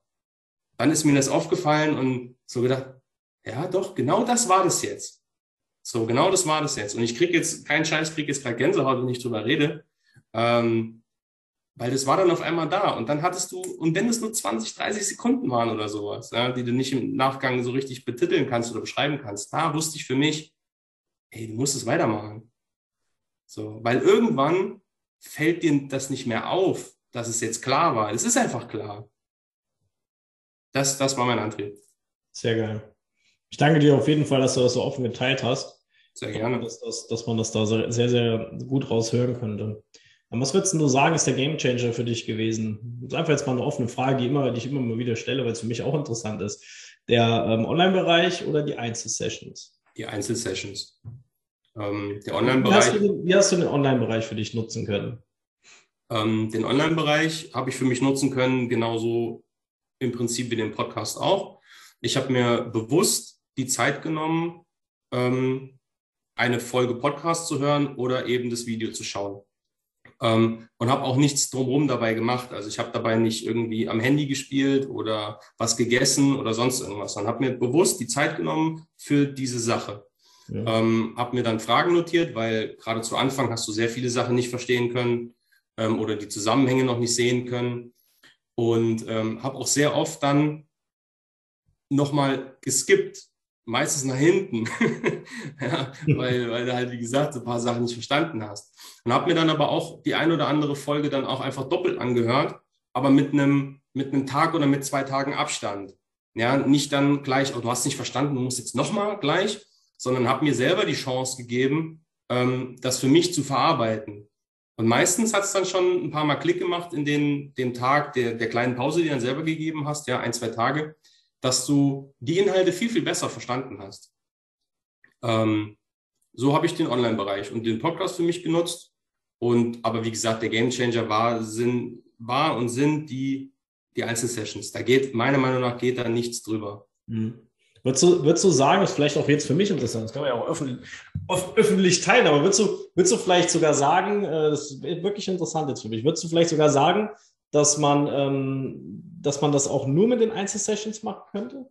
[SPEAKER 2] Dann ist mir das aufgefallen und so gedacht, ja doch, genau das war das jetzt. So, genau das war das jetzt. Und ich kriege jetzt, keinen Scheiß, kriege jetzt gerade Gänsehaut, wenn ich drüber rede. Ähm, weil das war dann auf einmal da. Und dann hattest du, und wenn es nur 20, 30 Sekunden waren oder sowas, ja, die du nicht im Nachgang so richtig betiteln kannst oder beschreiben kannst, da wusste ich für mich, hey, du musst es weitermachen. So, weil irgendwann fällt dir das nicht mehr auf, dass es jetzt klar war. Es ist einfach klar. Das, das war mein Antrieb.
[SPEAKER 1] Sehr geil. Ich danke dir auf jeden Fall, dass du das so offen geteilt hast.
[SPEAKER 2] Sehr gerne.
[SPEAKER 1] Dass, dass, dass man das da sehr, sehr gut raushören könnte. Was würdest du sagen, ist der Gamechanger für dich gewesen? Das ist einfach jetzt mal eine offene Frage, die, immer, die ich immer mal wieder stelle, weil es für mich auch interessant ist. Der ähm, Online-Bereich oder die Einzelsessions?
[SPEAKER 2] Die Einzelsessions.
[SPEAKER 1] Ähm, der Online-Bereich. Wie, wie, hast du den Online-Bereich für dich nutzen können?
[SPEAKER 2] Ähm, den Online-Bereich habe ich für mich nutzen können, genauso im Prinzip wie den Podcast auch. Ich habe mir bewusst die Zeit genommen, ähm, eine Folge Podcast zu hören oder eben das Video zu schauen ähm, und habe auch nichts drumherum dabei gemacht. Also ich habe dabei nicht irgendwie am Handy gespielt oder was gegessen oder sonst irgendwas, sondern habe mir bewusst die Zeit genommen für diese Sache. Ja. Ähm, habe mir dann Fragen notiert, weil gerade zu Anfang hast du sehr viele Sachen nicht verstehen können ähm, oder die Zusammenhänge noch nicht sehen können. Und ähm, habe auch sehr oft dann nochmal geskippt, meistens nach hinten, ja, weil, weil du halt, wie gesagt, ein paar Sachen nicht verstanden hast. Und habe mir dann aber auch die ein oder andere Folge dann auch einfach doppelt angehört, aber mit einem, mit einem Tag oder mit zwei Tagen Abstand. Ja, nicht dann gleich, oh, du hast nicht verstanden, du musst jetzt nochmal gleich, sondern habe mir selber die Chance gegeben, ähm, das für mich zu verarbeiten. Und meistens hat es dann schon ein paar Mal Klick gemacht in den, dem Tag der, der kleinen Pause, die du dann selber gegeben hast, ja, ein, zwei Tage, dass du die Inhalte viel, viel besser verstanden hast. Ähm, so habe ich den Online-Bereich und den Podcast für mich genutzt. Und aber wie gesagt, der Gamechanger war, sind, war und sind die, die Einzelsessions. Da geht, meiner Meinung nach, geht da nichts drüber.
[SPEAKER 1] Mhm. Würdest du, würdest du sagen, das ist vielleicht auch jetzt für mich interessant, das kann man ja auch öffentlich, öffentlich teilen, aber würdest du, würdest du vielleicht sogar sagen, äh, das ist wirklich interessant jetzt für mich, würdest du vielleicht sogar sagen, dass man, ähm, dass man das auch nur mit den Einzelsessions machen könnte?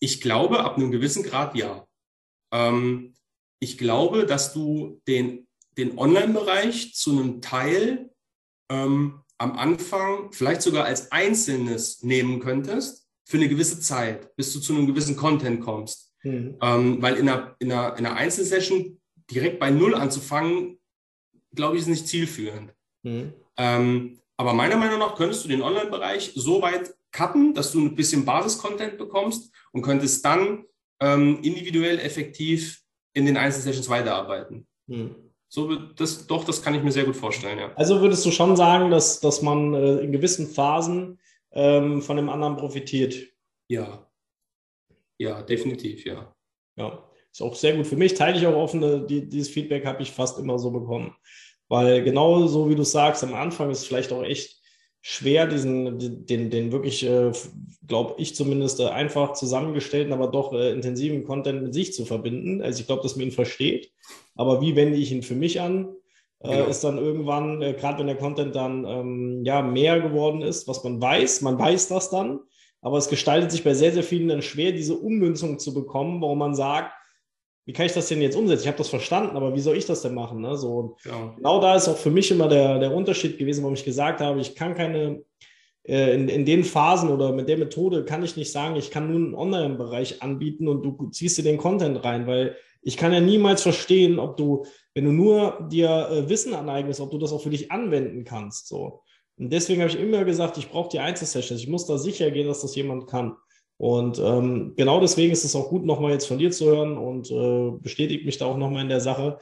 [SPEAKER 2] Ich glaube, ab einem gewissen Grad ja. Ähm, ich glaube, dass du den, den Online-Bereich zu einem Teil ähm, am Anfang vielleicht sogar als Einzelnes nehmen könntest für eine gewisse Zeit, bis du zu einem gewissen Content kommst. Mhm. Ähm, weil in einer, in, einer, in einer Einzelsession direkt bei Null anzufangen, glaube ich, ist nicht zielführend. Mhm. Ähm, aber meiner Meinung nach könntest du den Online-Bereich so weit cutten, dass du ein bisschen Basis-Content bekommst und könntest dann ähm, individuell effektiv in den Einzelsessions weiterarbeiten. Mhm. So, das, doch, das kann ich mir sehr gut vorstellen, ja.
[SPEAKER 1] Also würdest du schon sagen, dass, dass man äh, in gewissen Phasen ähm, von dem anderen profitiert?
[SPEAKER 2] Ja. Ja, definitiv, ja.
[SPEAKER 1] Ja, ist auch sehr gut für mich. Teile ich auch offen, die, dieses Feedback habe ich fast immer so bekommen. Weil genau so wie du sagst, am Anfang ist es vielleicht auch echt schwer, diesen, den, den wirklich, äh, glaube ich zumindest, äh, einfach zusammengestellten, aber doch äh, intensiven Content mit sich zu verbinden. Also ich glaube, dass man ihn versteht. Aber wie wende ich ihn für mich an? Genau. ist dann irgendwann, gerade wenn der Content dann ähm, ja mehr geworden ist, was man weiß, man weiß das dann, aber es gestaltet sich bei sehr, sehr vielen dann schwer, diese Ummünzung zu bekommen, warum man sagt, wie kann ich das denn jetzt umsetzen? Ich habe das verstanden, aber wie soll ich das denn machen? Ne? So, ja. Genau da ist auch für mich immer der, der Unterschied gewesen, warum ich gesagt habe, ich kann keine, äh, in, in den Phasen oder mit der Methode kann ich nicht sagen, ich kann nun einen Online-Bereich anbieten und du ziehst dir den Content rein, weil ich kann ja niemals verstehen, ob du, wenn du nur dir äh, Wissen aneignest, ob du das auch für dich anwenden kannst. So. Und deswegen habe ich immer gesagt, ich brauche die Einzelsessions. Ich muss da sicher gehen, dass das jemand kann. Und ähm, genau deswegen ist es auch gut, nochmal jetzt von dir zu hören und äh, bestätigt mich da auch nochmal in der Sache.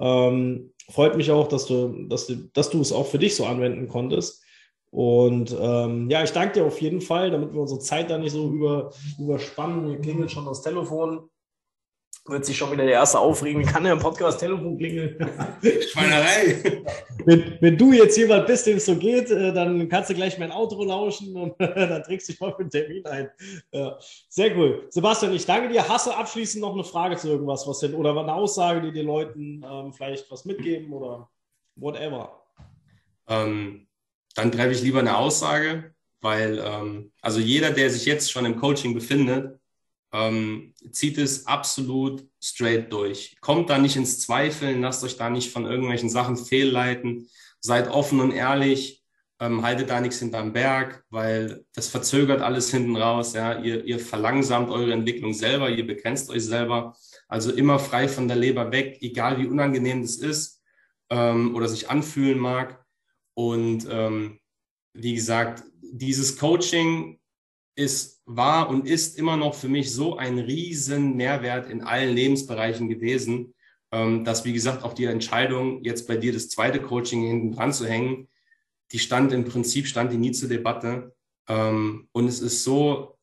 [SPEAKER 1] Ähm, freut mich auch, dass du, dass, du, dass du es auch für dich so anwenden konntest. Und ähm, ja, ich danke dir auf jeden Fall, damit wir unsere Zeit da nicht so über, überspannen. Hier klingelt schon das Telefon wird sich schon wieder der Erste aufregen. Wie kann der im Podcast Telefon klingeln? Schweinerei. wenn, wenn du jetzt jemand bist, dem es so geht, äh, dann kannst du gleich mein Auto lauschen und dann trägst du dich mal für einen Termin ein. Ja, sehr cool. Sebastian, ich danke dir. Hast du abschließend noch eine Frage zu irgendwas, was denn, oder eine Aussage, die den Leuten ähm, vielleicht was mitgeben oder whatever?
[SPEAKER 2] Ähm, dann treffe ich lieber eine Aussage, weil ähm, also jeder, der sich jetzt schon im Coaching befindet, ähm, zieht es absolut straight durch. Kommt da nicht ins Zweifeln, lasst euch da nicht von irgendwelchen Sachen fehlleiten. Seid offen und ehrlich, ähm, haltet da nichts hinterm Berg, weil das verzögert alles hinten raus. Ja? Ihr, ihr verlangsamt eure Entwicklung selber, ihr begrenzt euch selber. Also immer frei von der Leber weg, egal wie unangenehm das ist ähm, oder sich anfühlen mag. Und ähm, wie gesagt, dieses Coaching ist, war und ist immer noch für mich so ein riesen Mehrwert in allen Lebensbereichen gewesen, ähm, dass, wie gesagt, auch die Entscheidung, jetzt bei dir das zweite Coaching hinten dran zu hängen, die stand im Prinzip, stand die nie zur Debatte. Ähm, und es ist so,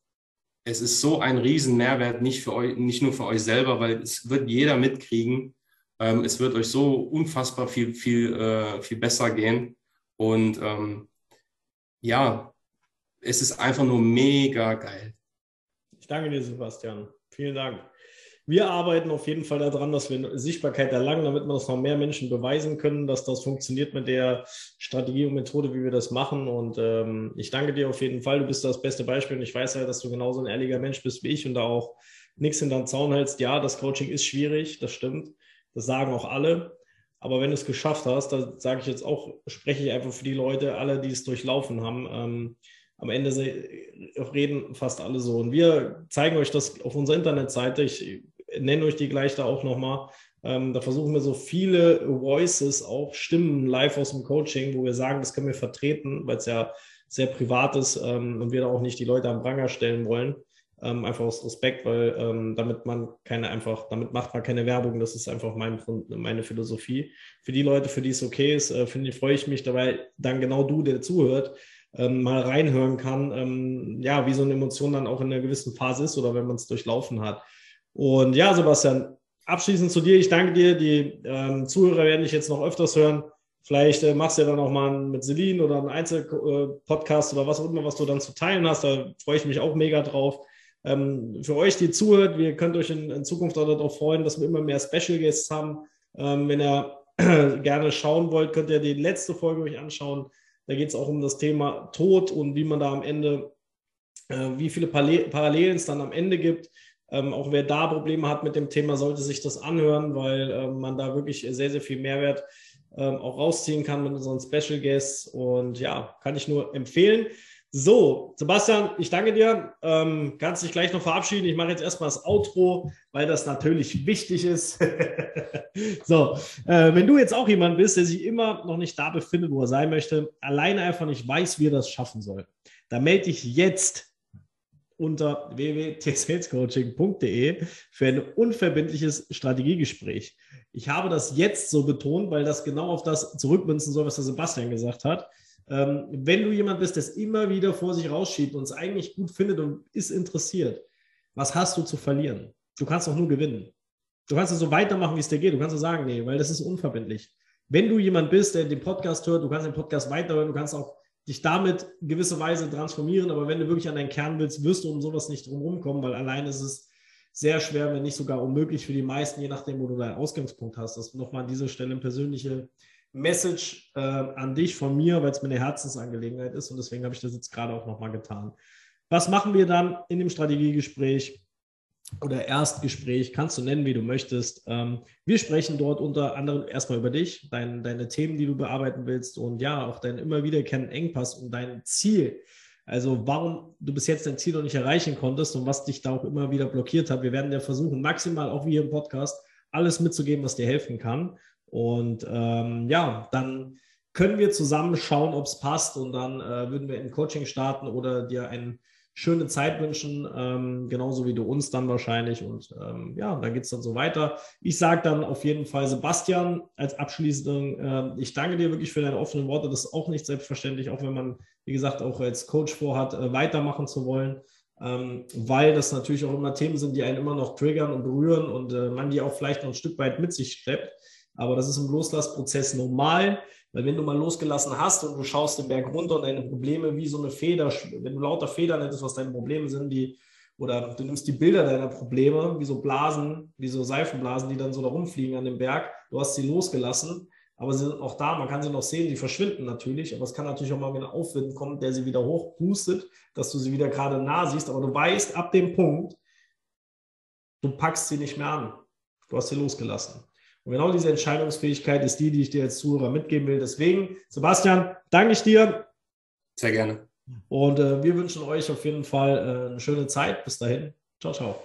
[SPEAKER 2] es ist so ein riesen Mehrwert, nicht für euch, nicht nur für euch selber, weil es wird jeder mitkriegen. Ähm, es wird euch so unfassbar viel, viel, äh, viel besser gehen. Und ja, es ist einfach nur mega geil.
[SPEAKER 1] Ich danke dir, Sebastian. Vielen Dank. Wir arbeiten auf jeden Fall daran, dass wir Sichtbarkeit erlangen, damit wir das noch mehr Menschen beweisen können, dass das funktioniert mit der Strategie und Methode, wie wir das machen. Und ähm, ich danke dir auf jeden Fall. Du bist das beste Beispiel und ich weiß ja, dass du genauso ein ehrlicher Mensch bist wie ich und da auch nichts in den Zaun hältst. Ja, das Coaching ist schwierig, das stimmt. Das sagen auch alle. Aber wenn du es geschafft hast, da sage ich jetzt auch, spreche ich einfach für die Leute, alle, die es durchlaufen haben. Ähm, am Ende reden fast alle so. Und wir zeigen euch das auf unserer Internetseite. Ich nenne euch die gleich da auch nochmal. Ähm, da versuchen wir so viele Voices, auch Stimmen live aus dem Coaching, wo wir sagen, das können wir vertreten, weil es ja sehr privat ist ähm, und wir da auch nicht die Leute am Pranger stellen wollen. Ähm, einfach aus Respekt, weil ähm, damit man keine einfach, damit macht man keine Werbung. Das ist einfach mein, meine Philosophie. Für die Leute, für die es okay ist, äh, finde freue ich mich dabei, dann genau du, der zuhört, ähm, mal reinhören kann, ähm, ja, wie so eine Emotion dann auch in einer gewissen Phase ist oder wenn man es durchlaufen hat. Und ja, Sebastian, abschließend zu dir. Ich danke dir. Die ähm, Zuhörer werden dich jetzt noch öfters hören. Vielleicht äh, machst du ja dann auch mal mit Celine oder einen Einzelpodcast oder was auch immer, was du dann zu teilen hast. Da freue ich mich auch mega drauf. Ähm, für euch, die zuhört, wir könnt euch in, in Zukunft auch darauf freuen, dass wir immer mehr Special Guests haben. Ähm, wenn ihr gerne schauen wollt, könnt ihr die letzte Folge euch anschauen. Da geht es auch um das Thema Tod und wie man da am Ende, äh, wie viele Parallelen es dann am Ende gibt. Ähm, auch wer da Probleme hat mit dem Thema, sollte sich das anhören, weil äh, man da wirklich sehr, sehr viel Mehrwert ähm, auch rausziehen kann mit unseren Special Guests. Und ja, kann ich nur empfehlen. So, Sebastian, ich danke dir. Ähm, kannst dich gleich noch verabschieden. Ich mache jetzt erstmal das Outro, weil das natürlich wichtig ist. so, äh, wenn du jetzt auch jemand bist, der sich immer noch nicht da befindet, wo er sein möchte, alleine einfach nicht weiß, wie er das schaffen soll, dann melde dich jetzt unter www.tsalescoaching.de für ein unverbindliches Strategiegespräch. Ich habe das jetzt so betont, weil das genau auf das zurückmünzen soll, was der Sebastian gesagt hat. Ähm, wenn du jemand bist, der es immer wieder vor sich rausschiebt und es eigentlich gut findet und ist interessiert, was hast du zu verlieren? Du kannst doch nur gewinnen. Du kannst es so weitermachen, wie es dir geht. Du kannst so sagen, nee, weil das ist unverbindlich. Wenn du jemand bist, der den Podcast hört, du kannst den Podcast weiterhören, du kannst auch dich damit gewisse Weise transformieren. Aber wenn du wirklich an deinen Kern willst, wirst du um sowas nicht drum kommen, weil allein ist es sehr schwer, wenn nicht sogar unmöglich für die meisten, je nachdem, wo du deinen Ausgangspunkt hast. Das nochmal an dieser Stelle eine persönliche Message äh, an dich von mir, weil es mir eine Herzensangelegenheit ist und deswegen habe ich das jetzt gerade auch nochmal getan. Was machen wir dann in dem Strategiegespräch? oder Erstgespräch, kannst du nennen, wie du möchtest. Ähm, wir sprechen dort unter anderem erstmal über dich, dein, deine Themen, die du bearbeiten willst und ja, auch deinen immer wiederkehrenden Engpass und dein Ziel. Also warum du bis jetzt dein Ziel noch nicht erreichen konntest und was dich da auch immer wieder blockiert hat. Wir werden ja versuchen, maximal auch wie hier im Podcast, alles mitzugeben, was dir helfen kann. Und ähm, ja, dann können wir zusammen schauen, ob es passt und dann äh, würden wir in Coaching starten oder dir ein schöne Zeit wünschen, ähm, genauso wie du uns dann wahrscheinlich. Und ähm, ja, dann geht es dann so weiter. Ich sage dann auf jeden Fall Sebastian als abschließend, äh, ich danke dir wirklich für deine offenen Worte. Das ist auch nicht selbstverständlich, auch wenn man, wie gesagt, auch als Coach vorhat, äh, weitermachen zu wollen. Ähm, weil das natürlich auch immer Themen sind, die einen immer noch triggern und berühren und äh, man die auch vielleicht noch ein Stück weit mit sich schleppt. Aber das ist im Loslassprozess normal. Weil wenn du mal losgelassen hast und du schaust den Berg runter und deine Probleme wie so eine Feder, wenn du lauter Federn hättest, was deine Probleme sind, die, oder du nimmst die Bilder deiner Probleme, wie so Blasen, wie so Seifenblasen, die dann so da rumfliegen an dem Berg, du hast sie losgelassen, aber sie sind auch da, man kann sie noch sehen, die verschwinden natürlich, aber es kann natürlich auch mal wieder Aufwind kommen, der sie wieder hochpustet, dass du sie wieder gerade nah siehst, aber du weißt ab dem Punkt, du packst sie nicht mehr an. Du hast sie losgelassen. Und genau diese Entscheidungsfähigkeit ist die, die ich dir als Zuhörer mitgeben will. Deswegen, Sebastian, danke ich dir.
[SPEAKER 2] Sehr gerne.
[SPEAKER 1] Und äh, wir wünschen euch auf jeden Fall äh, eine schöne Zeit. Bis dahin. Ciao, ciao.